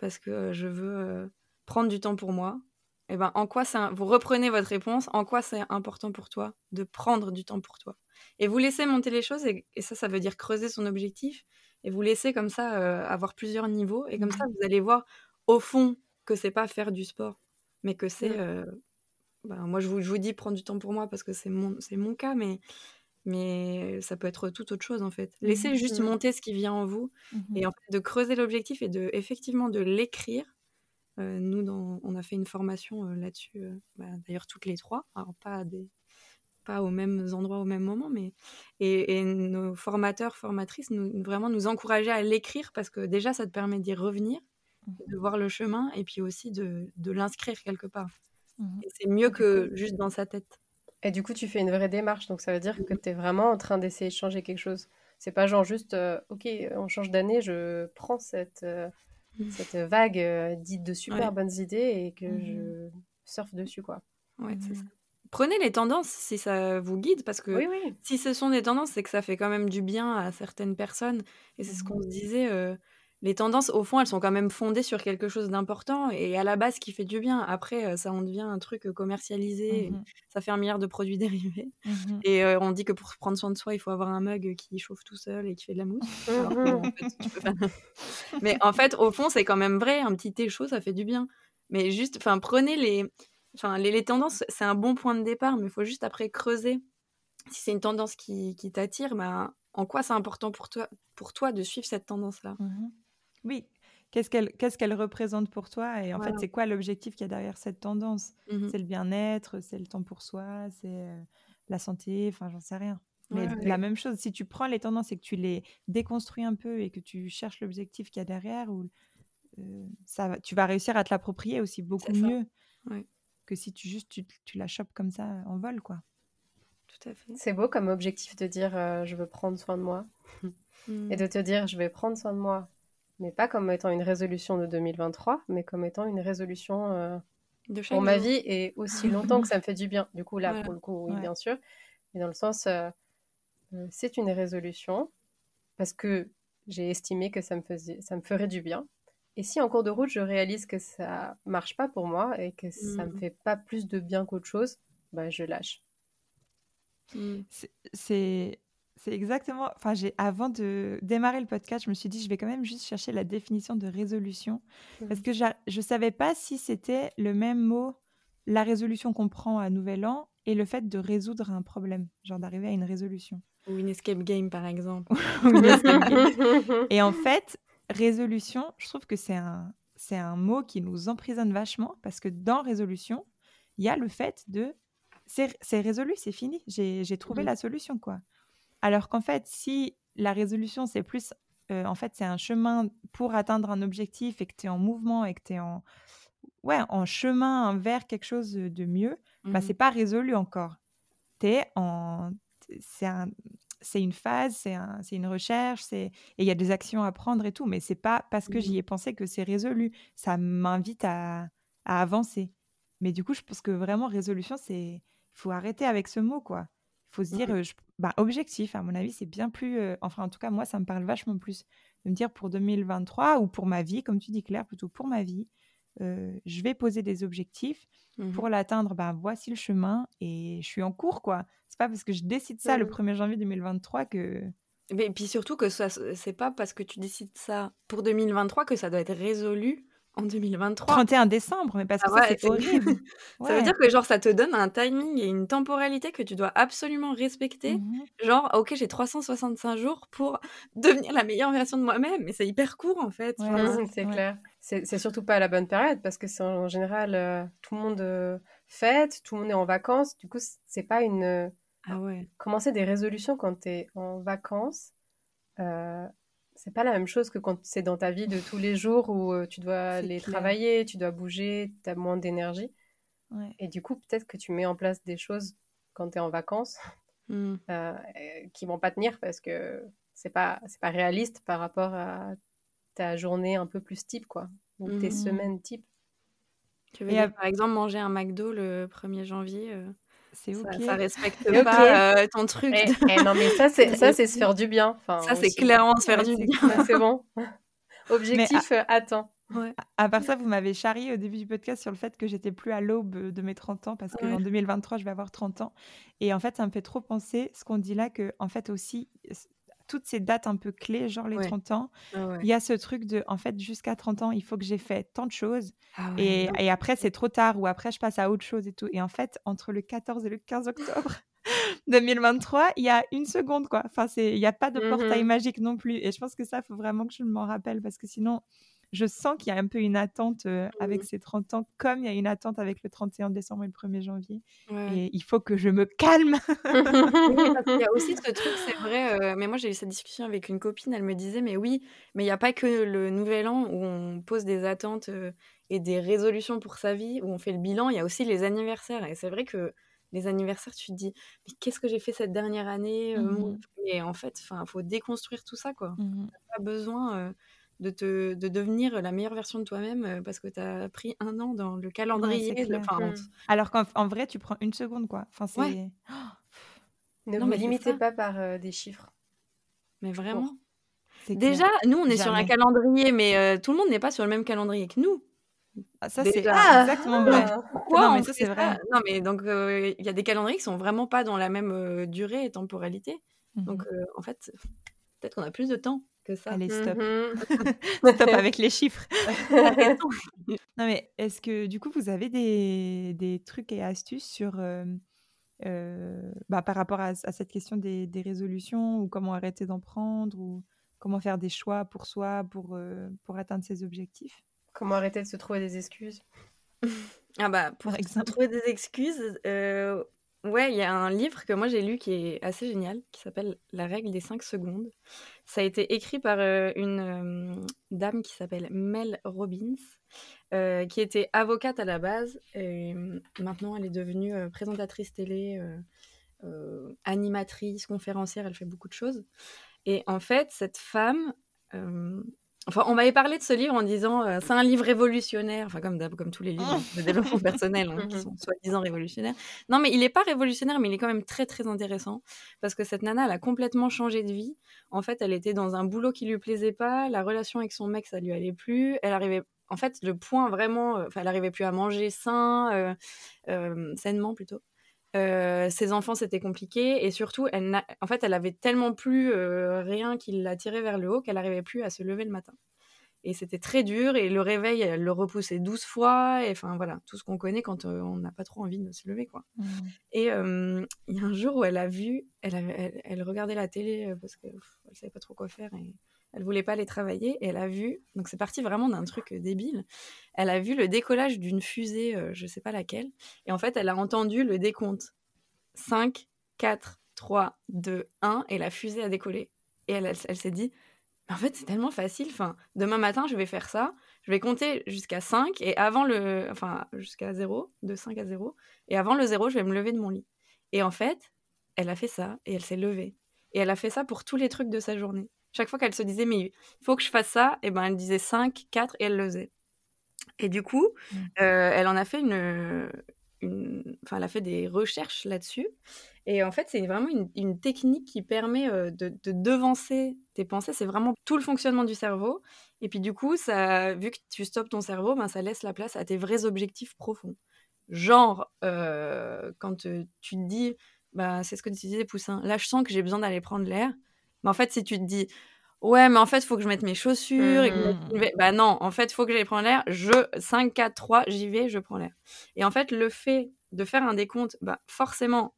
parce que je veux prendre du temps pour moi. Et eh ben en quoi ça vous reprenez votre réponse, en quoi c'est important pour toi de prendre du temps pour toi? Et vous laissez monter les choses et, ça ça veut dire creuser son objectif et vous laissez comme ça avoir plusieurs niveaux et comme ça vous allez voir au fond que c'est pas faire du sport, mais que c'est ben, moi je vous, je vous, dis prendre du temps pour moi parce que c'est mon c'est mon cas mais mais ça peut être tout autre chose en fait. Mmh Laissez juste mmh. monter ce qui vient en vous mmh et en fait de creuser l'objectif et de effectivement de l'écrire. nous, on a fait une formation là-dessus, bah, d'ailleurs toutes les trois, alors pas des, pas aux mêmes endroits au même moment, mais et, nos formateurs, formatrices, nous, vraiment nous encourageaient à l'écrire parce que déjà ça te permet d'y revenir, de voir le chemin et puis aussi de, de l'inscrire quelque part. c'est mieux que juste dans sa tête. Et du coup, tu fais une vraie démarche. Donc, ça veut dire que tu es vraiment en train d'essayer de changer quelque chose. C'est pas genre juste, euh, OK, on change d'année, je prends cette, euh, mmh. cette vague euh, dite de super bonnes idées et que mmh. je surfe dessus, quoi. Ouais, c'est ça. Prenez les tendances si ça vous guide, parce que si ce sont des tendances, c'est que ça fait quand même du bien à certaines personnes. Et c'est ce qu'on se disait les tendances, au fond, elles sont quand même fondées sur quelque chose d'important et à la base qui fait du bien. Après, euh, ça en devient un truc euh, commercialisé, mmh ça fait un milliard de produits dérivés. Mmh et euh, on dit que pour prendre soin de soi, il faut avoir un mug qui chauffe tout seul et qui fait de la mousse. Mmh Mais en fait, au fond, c'est quand même vrai. Un petit thé chaud, ça fait du bien. Mais juste, enfin, prenez les, enfin, les, tendances, c'est un bon point de départ, mais il faut juste après creuser. Si c'est une tendance qui, qui t'attire, bah, en quoi c'est important pour toi, pour toi de suivre cette tendance-là? Oui. Qu'est-ce qu'elle qu'est-ce qu'elle représente pour toi Et en fait, c'est quoi l'objectif qu'il y a derrière cette tendance? Mmh C'est le bien-être, c'est le temps pour soi, c'est euh, la santé, enfin, j'en sais rien. Mais la même chose, si tu prends les tendances et que tu les déconstruis un peu et que tu cherches l'objectif qu'il y a derrière, ou, euh, ça, tu vas réussir à te l'approprier aussi beaucoup mieux que si tu juste tu, tu, la chopes comme ça en vol, quoi. Tout à fait. C'est beau comme objectif de dire euh, je veux prendre soin de moi et mmh. de te dire je vais prendre soin de moi mais pas comme étant une résolution de 2023, mais comme étant une résolution euh, de pour ma vie et aussi longtemps que ça me fait du bien. Du coup, là, pour le coup, oui, bien sûr. Mais dans le sens, euh, euh, c'est une résolution parce que j'ai estimé que ça me, faisait, ça me ferait du bien. Et si en cours de route, je réalise que ça marche pas pour moi et que ça me mmh. fait pas plus de bien qu'autre chose, bah, je lâche. Mmh. C'est c'est exactement. Enfin, j'ai avant de démarrer le podcast, je me suis dit, je vais quand même juste chercher la définition de résolution parce mmh. que je ne savais pas si c'était le même mot, la résolution qu'on prend à Nouvel An et le fait de résoudre un problème, genre d'arriver à une résolution. Ou une escape game, par exemple. et en fait, résolution, je trouve que c'est un, c'est un mot qui nous emprisonne vachement parce que dans résolution, il y a le fait de c'est résolu, c'est fini, j'ai trouvé mmh. la solution, quoi. Alors qu'en fait, si la résolution, c'est plus, euh, en fait, c'est un chemin pour atteindre un objectif et que tu es en mouvement et que tu es en, ouais, en chemin vers quelque chose de mieux, bah, mmh c'est pas résolu encore. Es en, c'est un, une phase, c'est un, une recherche, c'est et il y a des actions à prendre et tout, mais c'est pas parce que j'y mmh ai pensé que c'est résolu. Ça m'invite à, à, avancer. Mais du coup, je pense que vraiment résolution, c'est, il faut arrêter avec ce mot, quoi. Il faut se dire, bah, objectif, à mon avis, c'est bien plus. enfin, en tout cas, moi, ça me parle vachement plus de me dire pour 2023 ou pour ma vie, comme tu dis, Claire, plutôt pour ma vie, je vais poser des objectifs. Mmh pour l'atteindre, bah, voici le chemin et je suis en cours, quoi. C'est pas parce que je décide ça le 1er janvier 2023 que. Mais puis surtout que ce c'est pas parce que tu décides ça pour 2023 que ça doit être résolu en 2023. 31 décembre, mais parce que ah ça, c'est horrible. ça veut dire que genre ça te donne un timing et une temporalité que tu dois absolument respecter. Mmh genre, ok, j'ai 365 jours pour devenir la meilleure version de moi-même, mais c'est hyper court en fait. c'est clair. C'est surtout pas à la bonne période parce que c'est en général euh, tout le monde euh, fête, tout le monde est en vacances. Du coup, c'est pas une. ah ouais. Commencer des résolutions quand tu es en vacances. C'est pas la même chose que quand c'est dans ta vie de tous les jours où euh, tu dois aller travailler, tu dois bouger, tu as moins d'énergie. Et du coup, peut-être que tu mets en place des choses quand tu es en vacances mmh. euh, qui vont pas tenir parce que c'est pas c'est pas réaliste par rapport à ta journée un peu plus type quoi, ou tes mmh. semaines type. Tu veux par exemple manger un McDo le 1er janvier euh, c'est ok. Ça, respecte pas euh, ton truc. Non, mais ça, c'est ça, c'est se faire du bien. Enfin, ça, c'est clairement se faire du bien. c'est bon. Objectif, à... attends. À part ça, vous m'avez charrié au début du podcast sur le fait que j'étais plus à l'aube de mes 30 ans parce qu'en 2023, je vais avoir 30 ans. Et en fait, ça me fait trop penser ce qu'on dit là que, en fait, aussi, toutes ces dates un peu clés, genre les 30 ans, il y a ce truc de, en fait, jusqu'à 30 ans, il faut que j'ai fait tant de choses. Ah et, et, après, c'est trop tard ou après, je passe à autre chose et tout. Et en fait, entre le 14 et le 15 octobre 2023, il y a une seconde, quoi. Enfin, il n'y a pas de portail mmh magique non plus. Et je pense que ça, il faut vraiment que je m'en rappelle parce que sinon, je sens qu'il y a un peu une attente avec mmh. ces 30 ans, comme il y a une attente avec le 31 décembre et le 1er janvier. Et il faut que je me calme. il y a aussi ce truc, c'est vrai, mais moi j'ai eu cette discussion avec une copine, elle me disait, mais oui, mais il n'y a pas que le nouvel an où on pose des attentes et des résolutions pour sa vie, où on fait le bilan, il y a aussi les anniversaires. Et c'est vrai que les anniversaires, tu te dis, mais qu'est-ce que j'ai fait cette dernière année mmh Et en fait, il faut déconstruire tout ça, quoi. Mmh pas besoin de, te, de devenir la meilleure version de toi-même euh, parce que tu as pris un an dans le calendrier. Mmh. Alors qu'en vrai, tu prends une seconde, quoi. Enfin, c'est... ne vous limitez pas par euh, des chiffres. Mais vraiment. Déjà, nous, on est sur un calendrier, mais euh, tout le monde n'est pas sur le même calendrier que nous. Ah, ça, c'est exactement vrai. non, mais ça, c'est vrai. Non, mais donc, il y a des calendriers qui sont vraiment pas dans la même durée et temporalité. Donc, mmh en fait, peut-être qu'on a plus de temps que ça. Allez, stop. Mmh stop avec les chiffres. non, mais est-ce que du coup, vous avez des, des trucs et astuces sur. Euh, euh, bah, par rapport à, cette question des, des, résolutions ou comment arrêter d'en prendre ou comment faire des choix pour soi pour, euh, pour atteindre ses objectifs? Comment arrêter de se trouver des excuses? Ah bah pour trouver des excuses, Ouais, il y a un livre que moi j'ai lu qui est assez génial, qui s'appelle La règle des 5 secondes. Ça a été écrit par euh, une dame qui s'appelle Mel Robbins, euh, qui était avocate à la base, et maintenant elle est devenue présentatrice télé, animatrice, conférencière, elle fait beaucoup de choses. Et en fait, cette femme, Enfin, on m'avait parlé de ce livre en disant euh, c'est un livre révolutionnaire, enfin comme, comme tous les livres de développement personnel hein, qui sont soi-disant révolutionnaires. Non, mais il n'est pas révolutionnaire, mais il est quand même très très intéressant parce que cette nana, elle a complètement changé de vie. En fait, elle était dans un boulot qui lui plaisait pas, la relation avec son mec, ça lui allait plus. Elle arrivait, en fait, le point vraiment, euh, elle arrivait plus à manger sain, euh, sainement plutôt. Euh, ses enfants, c'était compliqué. Et surtout, elle en fait, elle avait tellement plus euh, rien qui la tirait vers le haut qu'elle n'arrivait plus à se lever le matin. Et c'était très dur. Et le réveil, elle le repoussait 12 fois. Et enfin, voilà, tout ce qu'on connaît quand euh, on n'a pas trop envie de se lever, quoi. Mmh. Et il y a un jour où elle a vu, elle, avait, elle, regardait la télé parce qu'elle ne savait pas trop quoi faire. Et elle voulait pas aller travailler et elle a vu, donc c'est parti vraiment d'un truc débile, elle a vu le décollage d'une fusée, je je sais pas laquelle, et en fait elle a entendu le décompte. 5, 4, 3, 2, 1, et la fusée a décollé. Et elle, s'est dit, en fait c'est tellement facile, demain matin je vais faire ça, je vais compter jusqu'à 5, et avant le, enfin jusqu'à 0, de 5 à 0, et avant le 0 je vais me lever de mon lit. Et en fait, elle a fait ça, et elle s'est levée. Et elle a fait ça pour tous les trucs de sa journée. Chaque fois qu'elle se disait, mais il faut que je fasse ça, et ben elle disait 5, 4 et elle le faisait. Et du coup, mmh. euh, elle en a fait une, une, Enfin, elle a fait des recherches là-dessus. Et en fait, c'est vraiment une, technique qui permet euh, de, devancer tes pensées. C'est vraiment tout le fonctionnement du cerveau. Et puis du coup, ça, vu que tu stoppes ton cerveau, ben, ça laisse la place à tes vrais objectifs profonds. Genre, euh, quand tu te dis, bah, c'est ce que tu disais, Poussin, là je sens que j'ai besoin d'aller prendre l'air, mais en fait, si tu te dis, ouais, mais en fait, il faut que je mette mes chaussures, et mmh. bah non, en fait, il faut que j'aille prendre l'air, je, 5, 4, 3, j'y vais, je prends l'air. Et en fait, le fait de faire un décompte, bah, forcément,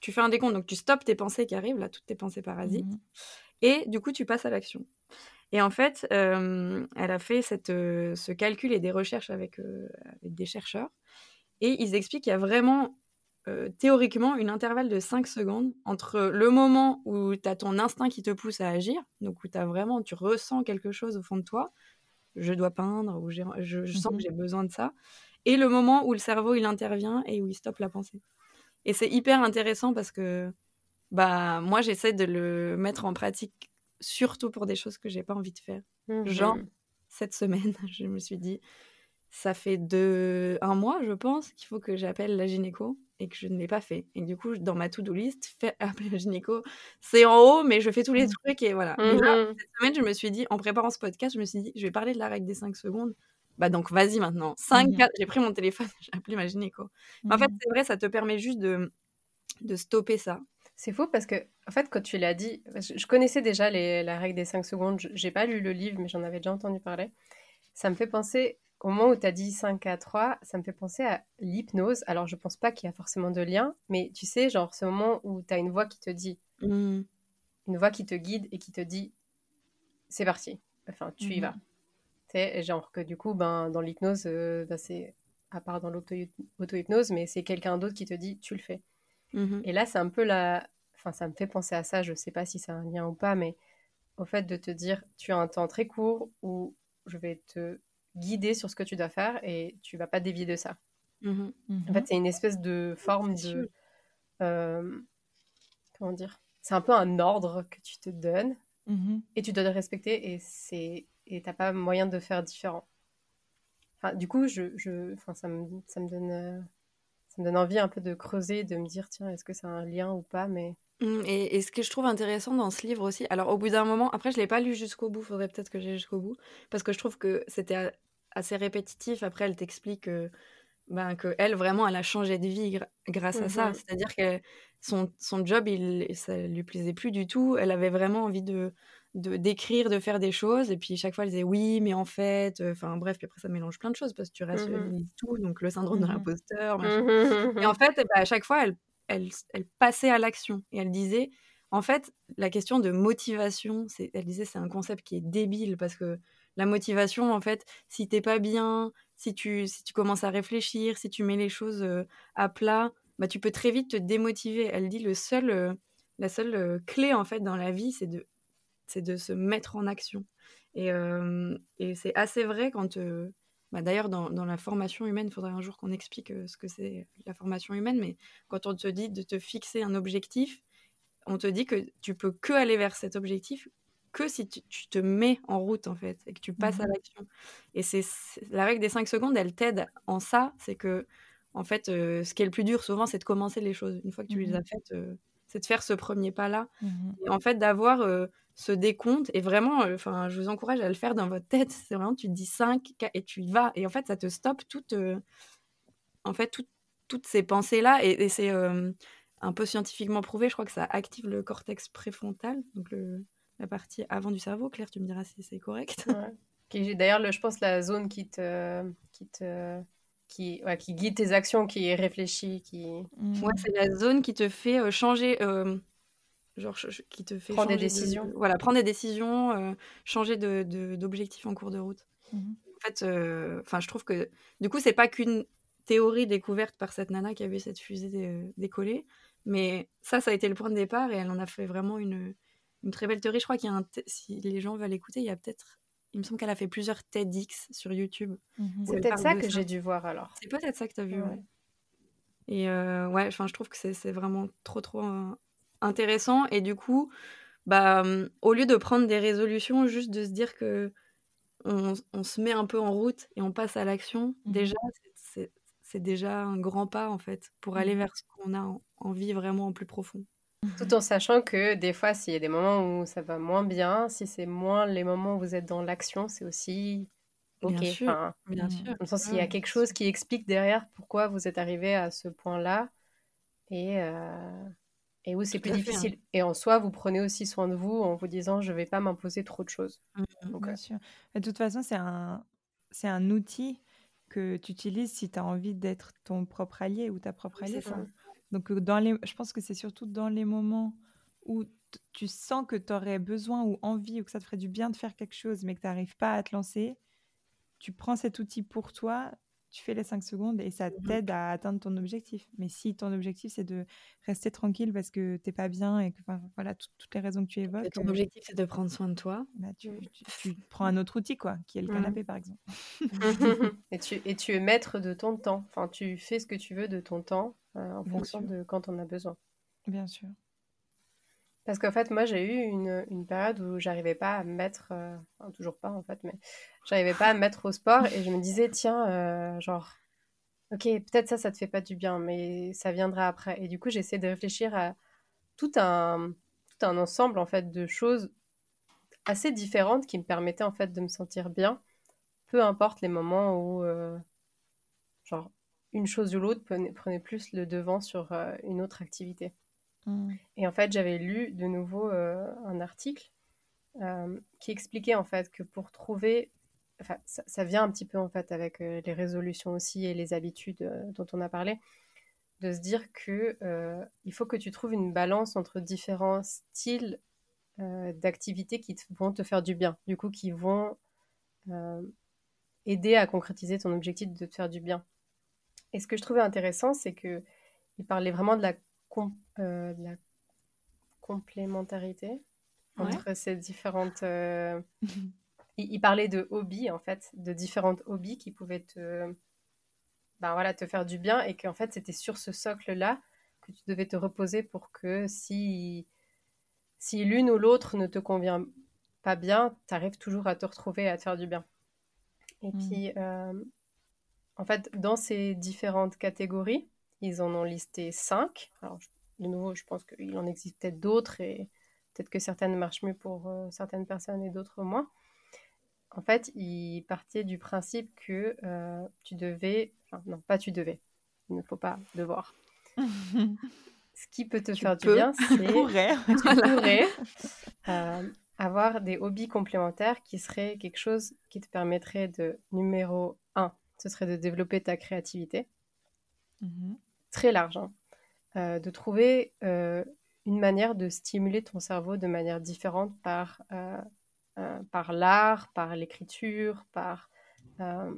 tu fais un décompte, donc tu stoppes tes pensées qui arrivent, là, toutes tes pensées parasites, mmh. et du coup, tu passes à l'action. Et en fait, elle a fait cette, euh, ce calcul et des recherches avec, euh, avec des chercheurs, et ils expliquent qu'il y a vraiment euh, théoriquement une intervalle de 5 secondes entre le moment où tu as ton instinct qui te pousse à agir, donc où as vraiment, tu ressens quelque chose au fond de toi, je dois peindre, ou je, sens que mmh j'ai besoin de ça, et le moment où le cerveau il intervient et où il stoppe la pensée. Et c'est hyper intéressant parce que bah moi j'essaie de le mettre en pratique surtout pour des choses que j'ai pas envie de faire. Mmh Genre cette semaine, je me suis dit ça fait de un mois, je pense, qu'il faut que j'appelle la gynéco et que je ne l'ai pas fait. Et du coup, dans ma to-do list, faire appeler la gynéco, c'est en haut, mais je fais tous les mmh. trucs et voilà. Et là, mmh cette semaine, je me suis dit, en préparant ce podcast, je me suis dit, je vais parler de la règle des 5 secondes. Bah donc, vas-y maintenant. 5, mmh j'ai pris mon téléphone, j'ai appelé ma gynéco. En fait, c'est vrai, ça te permet juste de, de stopper ça. C'est faux parce que, en fait, quand tu l'as dit, je connaissais déjà les, la règle des 5 secondes. J'ai pas lu le livre, mais j'en avais déjà entendu parler. Ça me fait penser au moment où tu as dit 5 à 3, ça me fait penser à l'hypnose. Alors, je pense pas qu'il y a forcément de lien, mais tu sais, genre ce moment où tu as une voix qui te dit, mmh. une voix qui te guide et qui te dit, c'est parti, enfin, tu y vas. Mmh. Tu genre que du coup, ben, dans l'hypnose, euh, ben, c'est à part dans l'auto-hypnose, mais c'est quelqu'un d'autre qui te dit, tu le fais. Mmh et là, c'est un peu la. Enfin, ça me fait penser à ça, je sais pas si c'est un lien ou pas, mais au fait de te dire, tu as un temps très court où je vais te guidé sur ce que tu dois faire et tu vas pas dévier de ça. Mmh en fait, c'est une espèce de forme de. Euh, comment dire C'est un peu un ordre que tu te donnes mmh et tu dois le respecter et c'est et t'as pas moyen de faire différent. Enfin, du coup, je, je, enfin, ça me, ça me donne, euh, ça me donne envie un peu de creuser, de me dire tiens, est-ce que c'est un lien ou pas, mais. Mmh, et, et, ce que je trouve intéressant dans ce livre aussi, alors au bout d'un moment, après je l'ai pas lu jusqu'au bout, faudrait peut-être que j'ai jusqu'au bout, parce que je trouve que c'était assez répétitif. Après, elle t'explique ben, que elle vraiment, elle a changé de vie grâce à ça. Mmh C'est-à-dire que son, son job, il, ça lui plaisait plus du tout. Elle avait vraiment envie de d'écrire, de, faire des choses. Et puis chaque fois, elle disait oui, mais en fait, enfin bref, puis après ça mélange plein de choses parce que tu mmh rationalises tout, donc le syndrome de mmh l'imposteur. Et en fait, bah, à chaque fois, elle, elle, elle passait à l'action et elle disait, en fait, la question de motivation, elle disait c'est un concept qui est débile parce que la motivation, en fait, si t'es pas bien, si tu, si tu commences à réfléchir, si tu mets les choses à plat, bah, tu peux très vite te démotiver. Elle dit le seul, la seule clé, en fait, dans la vie, c'est de, c'est de se mettre en action. Et, et c'est assez vrai quand... Bah, D'ailleurs, dans, dans, la formation humaine, il faudrait un jour qu'on explique ce que c'est la formation humaine, mais quand on te dit de te fixer un objectif, on te dit que tu peux que aller vers cet objectif que si tu, te mets en route, en fait, et que tu passes à mmh l'action. Et c'est la règle des 5 secondes, elle t'aide en ça. C'est que, en fait, euh, ce qui est le plus dur souvent, c'est de commencer les choses. Une fois que tu les mmh as faites, euh, c'est de faire ce premier pas-là. Mmh et en fait, d'avoir euh, ce décompte. Et vraiment, enfin, je vous encourage à le faire dans votre tête. C'est vraiment, tu te dis 5 et tu y vas. Et en fait, ça te stoppe toute, en fait, toutes ces pensées-là. Et, et c'est un peu scientifiquement prouvé. Je crois que ça active le cortex préfrontal. Donc, le la partie avant du cerveau. Claire, tu me diras si c'est correct. Ouais. D'ailleurs, je pense la zone qui te, qui te, qui, ouais, qui guide tes actions, qui est réfléchie, qui. Mmh. Ouais, c'est la zone qui te fait euh, changer. Euh, genre, qui te fait prendre des décisions. voilà, prendre des décisions, euh, changer d'objectif de, en cours de route. Mmh. En fait, enfin, je trouve que du coup, c'est pas qu'une théorie découverte par cette nana qui a vu cette fusée décoller, mais ça, ça a été le point de départ et elle en a fait vraiment une, une très belle théorie. Je crois qu'il y a un. Si les gens veulent écouter, il y a peut-être. Il me semble qu'elle a fait plusieurs TEDx sur YouTube. Mhm. C'est peut-être ça que j'ai dû voir alors. C'est peut-être ça que tu as vu, ouais. Et euh, ouais, enfin, je trouve que c'est vraiment trop, trop euh, intéressant. Et du coup, bah, hum, au lieu de prendre des résolutions, juste de se dire que on, se met un peu en route et on passe à l'action, mhm. déjà, c'est déjà un grand pas en fait pour aller mhm. vers ce qu'on a envie vraiment en plus profond. Tout en sachant que des fois, s'il y a des moments où ça va moins bien, si c'est moins les moments où vous êtes dans l'action, c'est aussi ok. Bien sûr, bien mm. sûr. Dans sens, il y a quelque chose qui explique derrière pourquoi vous êtes arrivé à ce point-là et, euh, et où c'est plus hein. difficile. Et en soi, vous prenez aussi soin de vous en vous disant je ne vais pas m'imposer trop de choses. Mm, mm, bien euh, sûr. de toute façon, c'est un, c'est un outil que tu utilises si tu as envie d'être ton propre allié ou ta propre alliée. Donc, dans les, je pense que c'est surtout dans les moments où tu sens que tu aurais besoin ou envie ou que ça te ferait du bien de faire quelque chose, mais que tu n'arrives pas à te lancer, tu prends cet outil pour toi, tu fais les 5 secondes et ça mmh t'aide à atteindre ton objectif. Mais si ton objectif, c'est de rester tranquille parce que tu n'es pas bien et que voilà, toutes les raisons que tu évoques. Et ton objectif, c'est de prendre soin de toi. Bah, tu, tu, prends un autre outil, quoi, qui est le mmh. canapé, par exemple. et, tu, et tu es maître de ton temps. Enfin, tu fais ce que tu veux de ton temps euh, en fonction de quand on a besoin. Bien sûr. Parce qu'en fait, moi, j'ai eu une, une, période où j'arrivais pas à me mettre, euh, enfin, toujours pas en fait, mais j'arrivais pas à me mettre au sport et je me disais, tiens, euh, genre, ok, peut-être ça, ça te fait pas du bien, mais ça viendra après. Et du coup, j'essaie de réfléchir à tout un, tout un ensemble en fait de choses assez différentes qui me permettaient en fait de me sentir bien, peu importe les moments où, euh, une chose ou l'autre prenait, plus le devant sur une autre activité. Mm. Et en fait, j'avais lu de nouveau euh, un article euh, qui expliquait en fait que pour trouver, enfin, ça, vient un petit peu en fait avec euh, les résolutions aussi et les habitudes dont on a parlé, de se dire que il faut que tu trouves une balance entre différents styles d'activités qui vont te faire du bien, du coup qui vont aider à concrétiser ton objectif de te faire du bien. Et ce que je trouvais intéressant, c'est que il parlait vraiment de la euh, la complémentarité entre ces différentes. Euh, il, parlait de hobbies, en fait, de différentes hobbies qui pouvaient te, ben voilà, te faire du bien et qu'en fait, c'était sur ce socle-là que tu devais te reposer pour que si, si l'une ou l'autre ne te convient pas bien, tu arrives toujours à te retrouver et à te faire du bien. Et mmh. puis, euh, en fait, dans ces différentes catégories, ils en ont listé cinq. Alors, de nouveau, je pense qu'il en existe peut-être d'autres et peut-être que certaines marchent mieux pour euh, certaines personnes et d'autres moins. En fait, ils partaient du principe que euh, tu devais, enfin non, pas tu devais, il ne faut pas devoir. Ce qui peut te faire du bien, c'est tu pourrais euh, avoir des hobbies complémentaires qui seraient quelque chose qui te permettrait de, numéro ce serait de développer ta créativité. Mhm très large, hein. euh, de trouver euh, une manière de stimuler ton cerveau de manière différente par, euh, par l'art, par l'écriture, par... en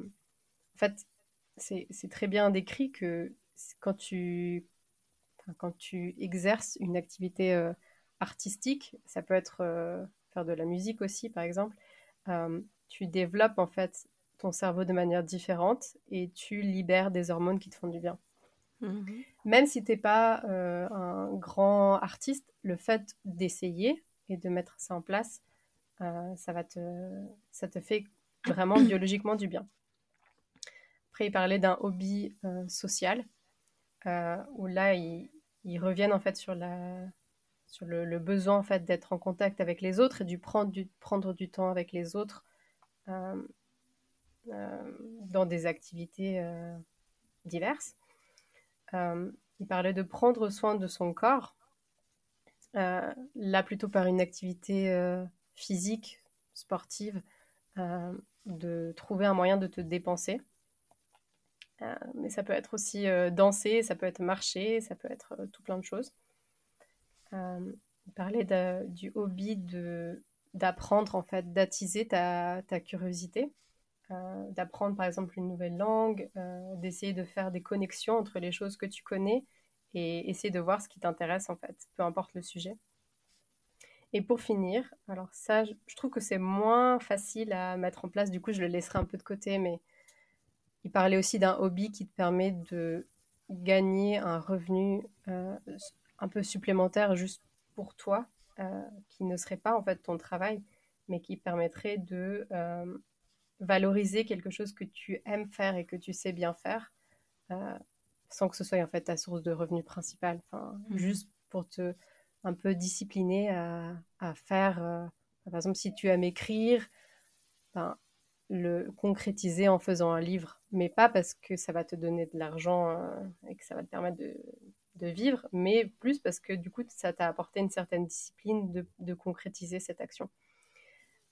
fait, c'est très bien décrit que quand tu, quand tu exerces une activité artistique, ça peut être faire de la musique aussi, par exemple, tu développes en fait ton cerveau de manière différente et tu libères des hormones qui te font du bien. Mhm. Même si tu n'es pas euh, un grand artiste, le fait d'essayer et de mettre ça en place, euh, ça, va te, ça te fait vraiment biologiquement du bien. Après, il parlait d'un hobby euh, social, où là, ils, reviennent en fait sur, la, sur le, besoin en fait d'être en contact avec les autres et du prendre du, prendre du temps avec les autres dans des activités diverses. Euh, il parlait de prendre soin de son corps, euh, là plutôt par une activité euh, physique, sportive, de trouver un moyen de te dépenser. mais ça peut être aussi danser, ça peut être marcher, ça peut être tout plein de choses. il parlait du hobby d'apprendre en fait, d'attiser ta curiosité. Euh, d'apprendre par exemple une nouvelle langue, euh, d'essayer de faire des connexions entre les choses que tu connais et essayer de voir ce qui t'intéresse en fait, peu importe le sujet. Et pour finir, alors ça, je trouve que c'est moins facile à mettre en place, du coup je le laisserai un peu de côté, mais il parlait aussi d'un hobby qui te permet de gagner un revenu euh, un peu supplémentaire juste pour toi, qui ne serait pas en fait ton travail, mais qui permettrait de valoriser quelque chose que tu aimes faire et que tu sais bien faire, euh, sans que ce soit en fait ta source de revenus principale. Enfin, mhm. Juste pour te un peu discipliner à, à faire. Euh, par exemple, si tu aimes écrire, ben, le concrétiser en faisant un livre, mais pas parce que ça va te donner de l'argent euh, et que ça va te permettre de, de, vivre, mais plus parce que du coup, ça t'a apporté une certaine discipline de, de concrétiser cette action.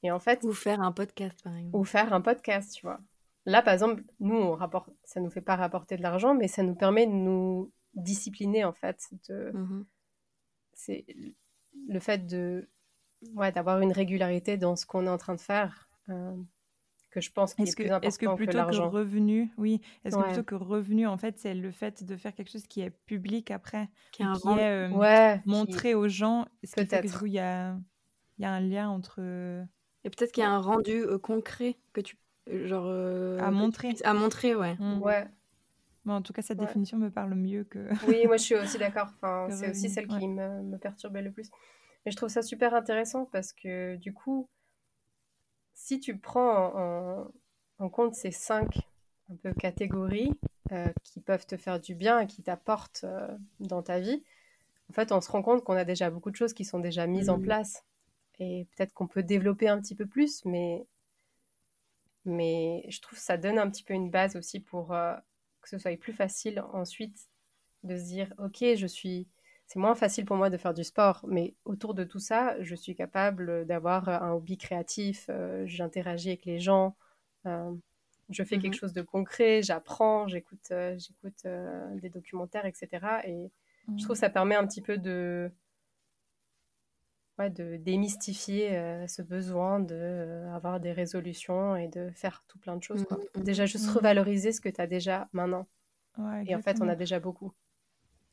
Et en fait, ou faire un podcast par exemple. Ou faire un podcast, tu vois. Là, par exemple, nous, on rapporte, ça nous fait pas rapporter de l'argent, mais ça nous permet de nous discipliner en fait. De... Mmh c'est le fait de, ouais, d'avoir une régularité dans ce qu'on est en train de faire. Euh, que je pense qu'il est, est, plus important est-ce que plutôt que, revenu, oui, est-ce que plutôt que revenu, en fait, c'est le fait de faire quelque chose qui est public après, qui, est, euh, ouais, montré aux gens, est-ce que il y a, il y a un lien entre et peut-être qu'il y a un rendu euh, concret que tu euh, genre euh, à montrer. À montrer, ouais. Mmh. Ouais. en tout cas, cette définition me parle mieux que. oui, moi je suis aussi d'accord. Enfin, c'est aussi celle qui me, me, perturbait le plus. Mais je trouve ça super intéressant parce que du coup, si tu prends en, compte ces cinq un peu catégories euh, qui peuvent te faire du bien et qui t'apportent euh, dans ta vie, en fait, on se rend compte qu'on a déjà beaucoup de choses qui sont déjà mises en mmh. place. Et peut-être qu'on peut développer un petit peu plus, mais, mais je trouve que ça donne un petit peu une base aussi pour euh, que ce soit plus facile ensuite de se dire, OK, je suis c'est moins facile pour moi de faire du sport, mais autour de tout ça, je suis capable d'avoir un hobby créatif, euh, j'interagis avec les gens, euh, je fais quelque mmh chose de concret, j'apprends, j'écoute, euh, j'écoute des documentaires, etc. Et je trouve que ça permet un petit peu de, ouais, de démystifier ce besoin d'avoir des résolutions et de faire tout plein de choses. Quoi. Mmh déjà, juste revaloriser ce que tu as déjà maintenant. et en fait, on a déjà beaucoup.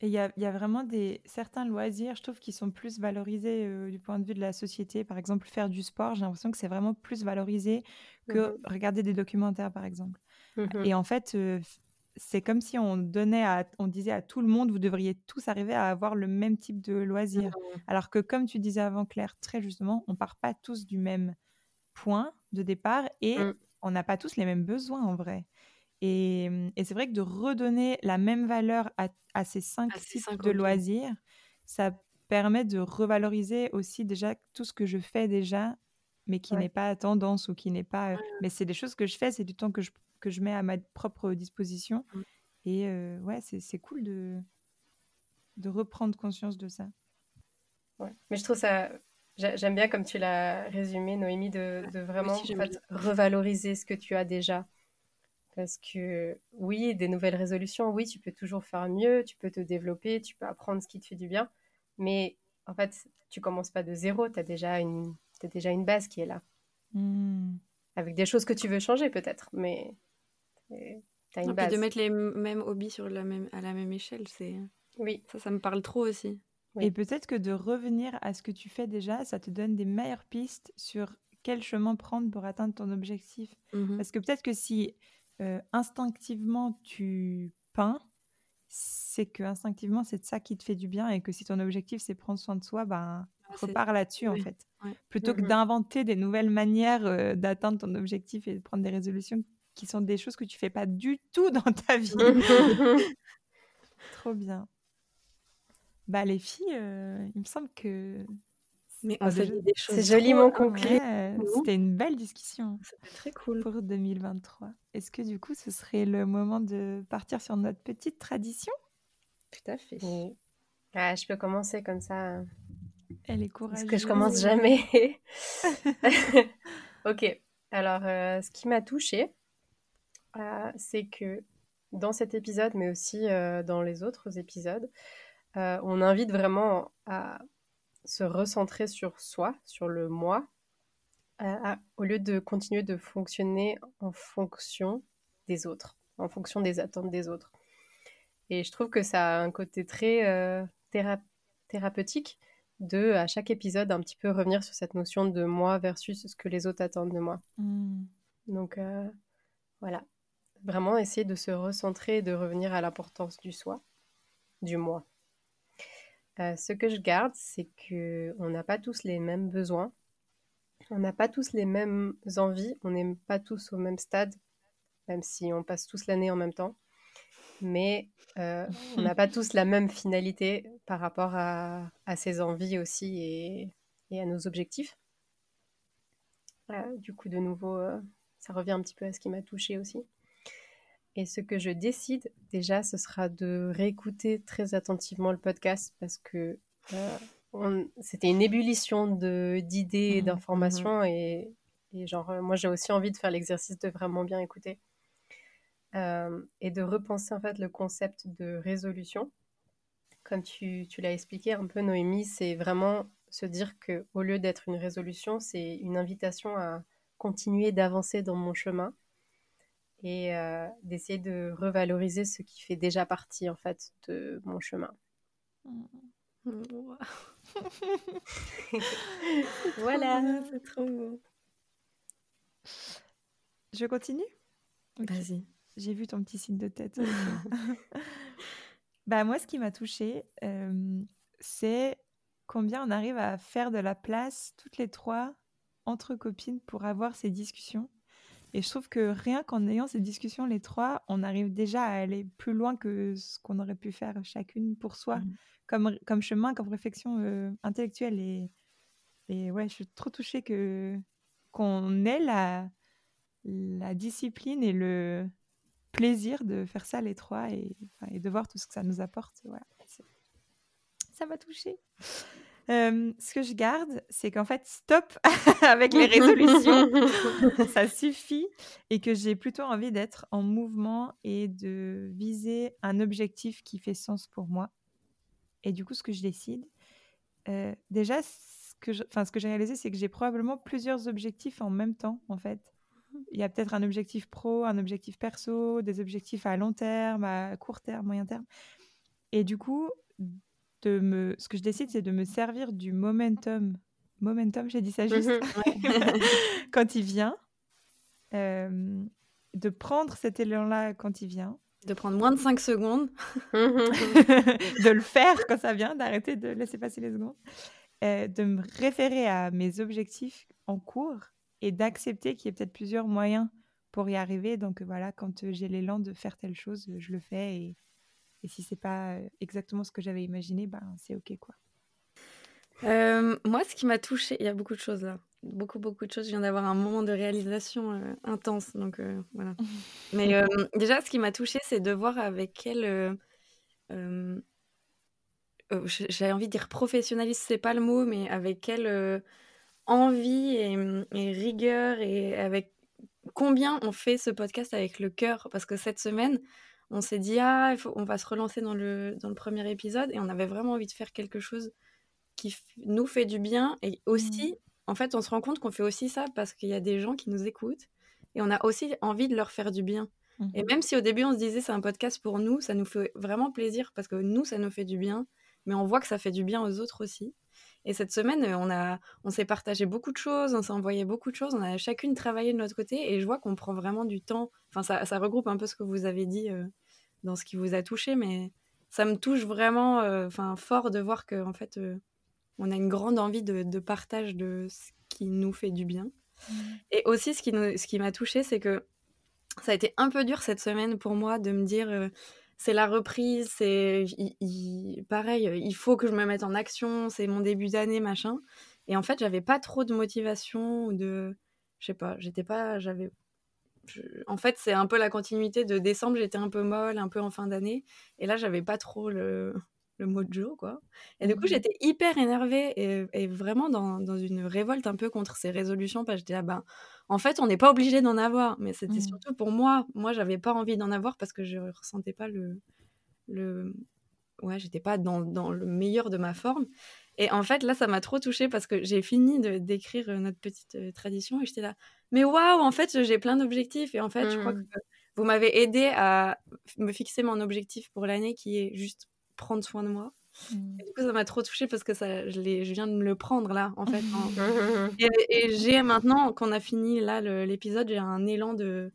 Et il y a, y a, vraiment des, certains loisirs, je trouve, qui sont plus valorisés euh, du point de vue de la société. Par exemple, faire du sport, j'ai l'impression que c'est vraiment plus valorisé que mmh regarder des documentaires, par exemple. Mmh Et en fait, euh, c'est comme si on donnait à, on disait à tout le monde, vous devriez tous arriver à avoir le même type de loisirs. Mmh Alors que, comme tu disais avant, Claire, très justement, on part pas tous du même point de départ et on n'a pas tous les mêmes besoins en vrai. Mmh, et, c'est vrai que de redonner la même valeur à, ces cinq types de loisirs, ça permet de revaloriser aussi déjà tout ce que je fais déjà, mais qui n'est pas à tendance ou qui n'est pas. Mais c'est des choses que je fais, c'est du temps que je, que je mets à ma propre disposition. Mmh. Et ouais, c'est cool de, de reprendre conscience de ça. Ouais. Mais je trouve ça. J'aime bien comme tu l'as résumé, Noémie, de, de vraiment revaloriser ce que tu as déjà. Parce que oui, des nouvelles résolutions, oui, tu peux toujours faire mieux, tu peux te développer, tu peux apprendre ce qui te fait du bien. Mais en fait, tu commences pas de zéro, tu as, déjà une, as déjà une base qui est là. Mmh. Avec des choses que tu veux changer peut-être, mais as une base. de mettre les mêmes hobbies sur la même, à la même échelle, c'est... Oui. Ça, ça me parle trop aussi. Et peut-être que de revenir à ce que tu fais déjà, ça te donne des meilleures pistes sur quel chemin prendre pour atteindre ton objectif. Mmh Parce que peut-être que si euh, instinctivement tu peins, c'est que instinctivement c'est ça qui te fait du bien et que si ton objectif c'est prendre soin de soi, ben ah, repars là-dessus en fait. Plutôt que mmh d'inventer des nouvelles manières euh, d'atteindre ton objectif et de prendre des résolutions qui sont des choses que tu fais pas du tout dans ta vie. Trop bien. Bah les filles, euh, il me semble que mais on des choses. C'est joliment conclu. C'était une belle discussion. C'était très cool. Pour 2023. Est-ce que du coup, ce serait le moment de partir sur notre petite tradition? Tout à fait. Ah, je peux commencer comme ça. Elle est courageuse. Parce que je commence jamais. ok. Alors, euh, ce qui m'a touchée, euh, c'est que dans cet épisode, mais aussi euh, dans les autres épisodes, on invite vraiment à se recentrer sur soi, sur le moi, au lieu de continuer de fonctionner en fonction des autres, en fonction des attentes des autres. Et je trouve que ça a un côté très euh, thérapeutique de, à chaque épisode, un petit peu revenir sur cette notion de moi versus ce que les autres attendent de moi. Mmh. Donc, euh, voilà. Vraiment essayer de se recentrer et de revenir à l'importance du soi, du moi. Euh, ce que je garde, c'est qu'on n'a pas tous les mêmes besoins, on n'a pas tous les mêmes envies, on n'est pas tous au même stade, même si on passe tous l'année en même temps. Mais euh, on n'a pas tous la même finalité par rapport à, ses envies aussi et, à nos objectifs. du coup, de nouveau, euh, ça revient un petit peu à ce qui m'a touchée aussi. Et ce que je décide déjà, ce sera de réécouter très attentivement le podcast parce que euh, c'était une ébullition d'idées et mmh, d'informations. Mmh. Et, genre, euh, moi, j'ai aussi envie de faire l'exercice de vraiment bien écouter euh, et de repenser en fait le concept de résolution. Comme tu, tu l'as expliqué un peu, Noémie, c'est vraiment se dire que au lieu d'être une résolution, c'est une invitation à continuer d'avancer dans mon chemin et euh, d'essayer de revaloriser ce qui fait déjà partie en fait de mon chemin. voilà, c'est trop beau. Je continue? Vas-y. J'ai vu ton petit signe de tête. bah moi, ce qui m'a touchée, euh, c'est combien on arrive à faire de la place toutes les trois entre copines pour avoir ces discussions. Et je trouve que rien qu'en ayant ces discussions les trois, on arrive déjà à aller plus loin que ce qu'on aurait pu faire chacune pour soi, mmh. comme, comme chemin, comme réflexion euh, intellectuelle. Et, et ouais, je suis trop touchée que qu'on ait la, la discipline et le plaisir de faire ça les trois et, et de voir tout ce que ça nous apporte. Voilà ça m'a touchée. Ce que je garde, c'est qu'en fait, stop avec les résolutions. ça suffit. Et que j'ai plutôt envie d'être en mouvement et de viser un objectif qui fait sens pour moi. Et du coup, ce que je décide, euh, déjà, ce que, ce que j'ai réalisé, c'est que j'ai probablement plusieurs objectifs en même temps, en fait. Il y a peut-être un objectif pro, un objectif perso, des objectifs à long terme, à court terme, moyen terme. Et du coup, me, ce que je décide, c'est de me servir du momentum. Momentum, j'ai dit ça juste. Mhm, quand il vient, euh, de prendre cet élan-là quand il vient. De prendre moins de 5 secondes. de le faire quand ça vient, d'arrêter de laisser passer les secondes. Euh, de me référer à mes objectifs en cours et d'accepter qu'il y ait peut-être plusieurs moyens pour y arriver. Donc voilà, quand euh, j'ai l'élan de faire telle chose, je le fais et, et si c'est pas exactement ce que j'avais imaginé, ben c'est ok quoi. moi, ce qui m'a touché, il y a beaucoup de choses là, beaucoup beaucoup de choses. Je viens d'avoir un moment de réalisation intense, donc voilà. Mais déjà, ce qui m'a touché, c'est de voir avec quel j'avais envie de dire professionnalisme, c'est pas le mot, mais avec quelle envie et, et, rigueur et avec combien on fait ce podcast avec le cœur. Parce que cette semaine, on s'est dit, ah, on va se relancer dans le, dans le premier épisode. Et on avait vraiment envie de faire quelque chose qui nous fait du bien. Et aussi, mmh. en fait, on se rend compte qu'on fait aussi ça parce qu'il y a des gens qui nous écoutent. Et on a aussi envie de leur faire du bien. Et mmh. même si au début, on se disait, c'est un podcast pour nous, ça nous fait vraiment plaisir parce que nous, ça nous fait du bien. Mais on voit que ça fait du bien aux autres aussi. Et cette semaine, on, a, on s'est partagé beaucoup de choses, on s'est envoyé beaucoup de choses, on a chacune travaillé de notre côté et je vois qu'on prend vraiment du temps. Enfin, ça, regroupe un peu ce que vous avez dit euh, dans ce qui vous a touché, mais ça me touche vraiment euh, enfin, fort de voir qu'en en fait, euh, on a une grande envie de, partage de ce qui nous fait du bien. Mmh. Et aussi, ce qui, nous, ce qui m'a touché, c'est que ça a été un peu dur cette semaine pour moi de me dire c'est la reprise, c'est pareil, il faut que je me mette en action, c'est mon début d'année, machin. Et en fait, j'avais pas trop de motivation ou de, je sais pas, j'étais pas, j'avais, en fait, c'est un peu la continuité de décembre, j'étais un peu molle, un peu en fin d'année, et là, j'avais pas trop le, le mojo, quoi. Et du coup, mmh j'étais hyper énervée et, vraiment dans, dans, une révolte un peu contre ces résolutions, parce que j'étais là, ben, en fait, on n'est pas obligé d'en avoir, mais c'était mmh. surtout pour moi. Moi, j'avais pas envie d'en avoir parce que je ressentais pas le. le... Ouais, j'étais pas dans, dans, le meilleur de ma forme. Et en fait, là, ça m'a trop touchée parce que j'ai fini d'écrire notre petite tradition et j'étais là, mais waouh, en fait, j'ai plein d'objectifs. Et en fait, je crois mmh. que vous m'avez aidé à me fixer mon objectif pour l'année qui est juste prendre soin de moi. Mmh. du coup, ça m'a trop touchée parce que ça, je, je, viens de me le prendre là, en fait. et, j'ai maintenant, qu'on a fini là l'épisode, j'ai un élan de,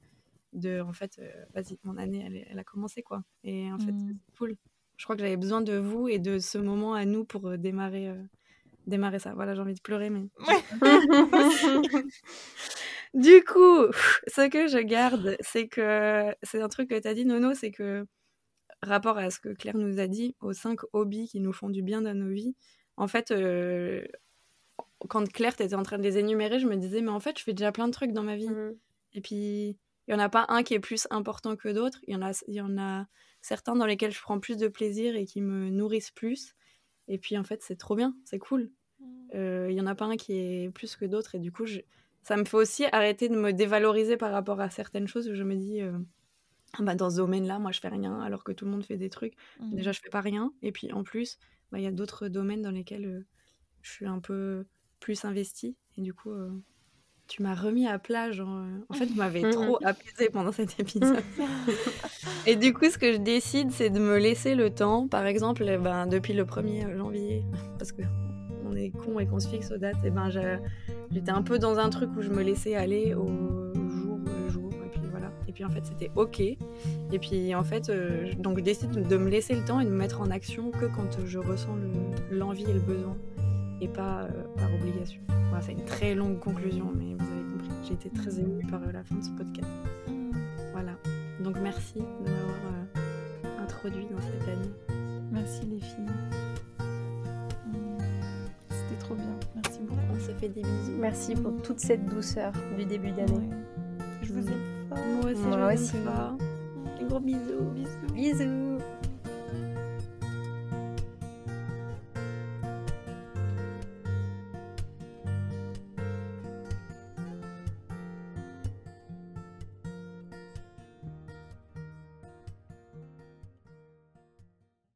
de en fait, euh, vas-y, mon année, elle, elle, a commencé quoi. Et en fait, mmh. c'est cool. Je crois que j'avais besoin de vous et de ce moment à nous pour euh, démarrer, euh, démarrer ça. Voilà, j'ai envie de pleurer, mais. du coup, ce que je garde, c'est que c'est un truc que tu as dit, Nono, c'est que rapport à ce que Claire nous a dit, aux cinq hobbies qui nous font du bien dans nos vies, en fait, euh, quand Claire était en train de les énumérer, je me disais, mais en fait, je fais déjà plein de trucs dans ma vie. Mmh. Et puis, il n'y en a pas un qui est plus important que d'autres. Il y, en a, y en a certains dans lesquels je prends plus de plaisir et qui me nourrissent plus. Et puis, en fait, c'est trop bien, c'est cool. Mmh. Euh, il n'y en a pas un qui est plus que d'autres. Et du coup, ça me fait aussi arrêter de me dévaloriser par rapport à certaines choses où je me dis, euh, bah, dans ce domaine-là, moi, je fais rien, alors que tout le monde fait des trucs. Mmh. Déjà, je fais pas rien. Et puis, en plus, bah, il y a d'autres domaines dans lesquels je suis un peu plus investie. Et du coup, tu m'as remis à plat. Genre, en fait, vous m'avez trop apaisé pendant cet épisode. et du coup, ce que je décide, c'est de me laisser le temps. Par exemple, eh ben, depuis le 1er janvier, parce que on est con et qu'on se fixe aux dates, et eh ben, j'étais un peu dans un truc où je me laissais aller au et puis en fait, c'était OK. Et puis en fait, euh, donc je décide de me laisser le temps et de me mettre en action que quand je ressens l'envie et le besoin. et pas par obligation. c'est une très longue conclusion, mais vous avez compris. J'ai été très émue par la fin de ce podcast. Voilà. Donc merci de m'avoir introduit dans cette année. Merci les filles. C'était trop bien. Merci beaucoup. On se fait des bisous. Merci pour toute cette douceur du début d'année. Je vous aime Moi aussi, Moi je. Des gros bisous. Bisous. Bisous.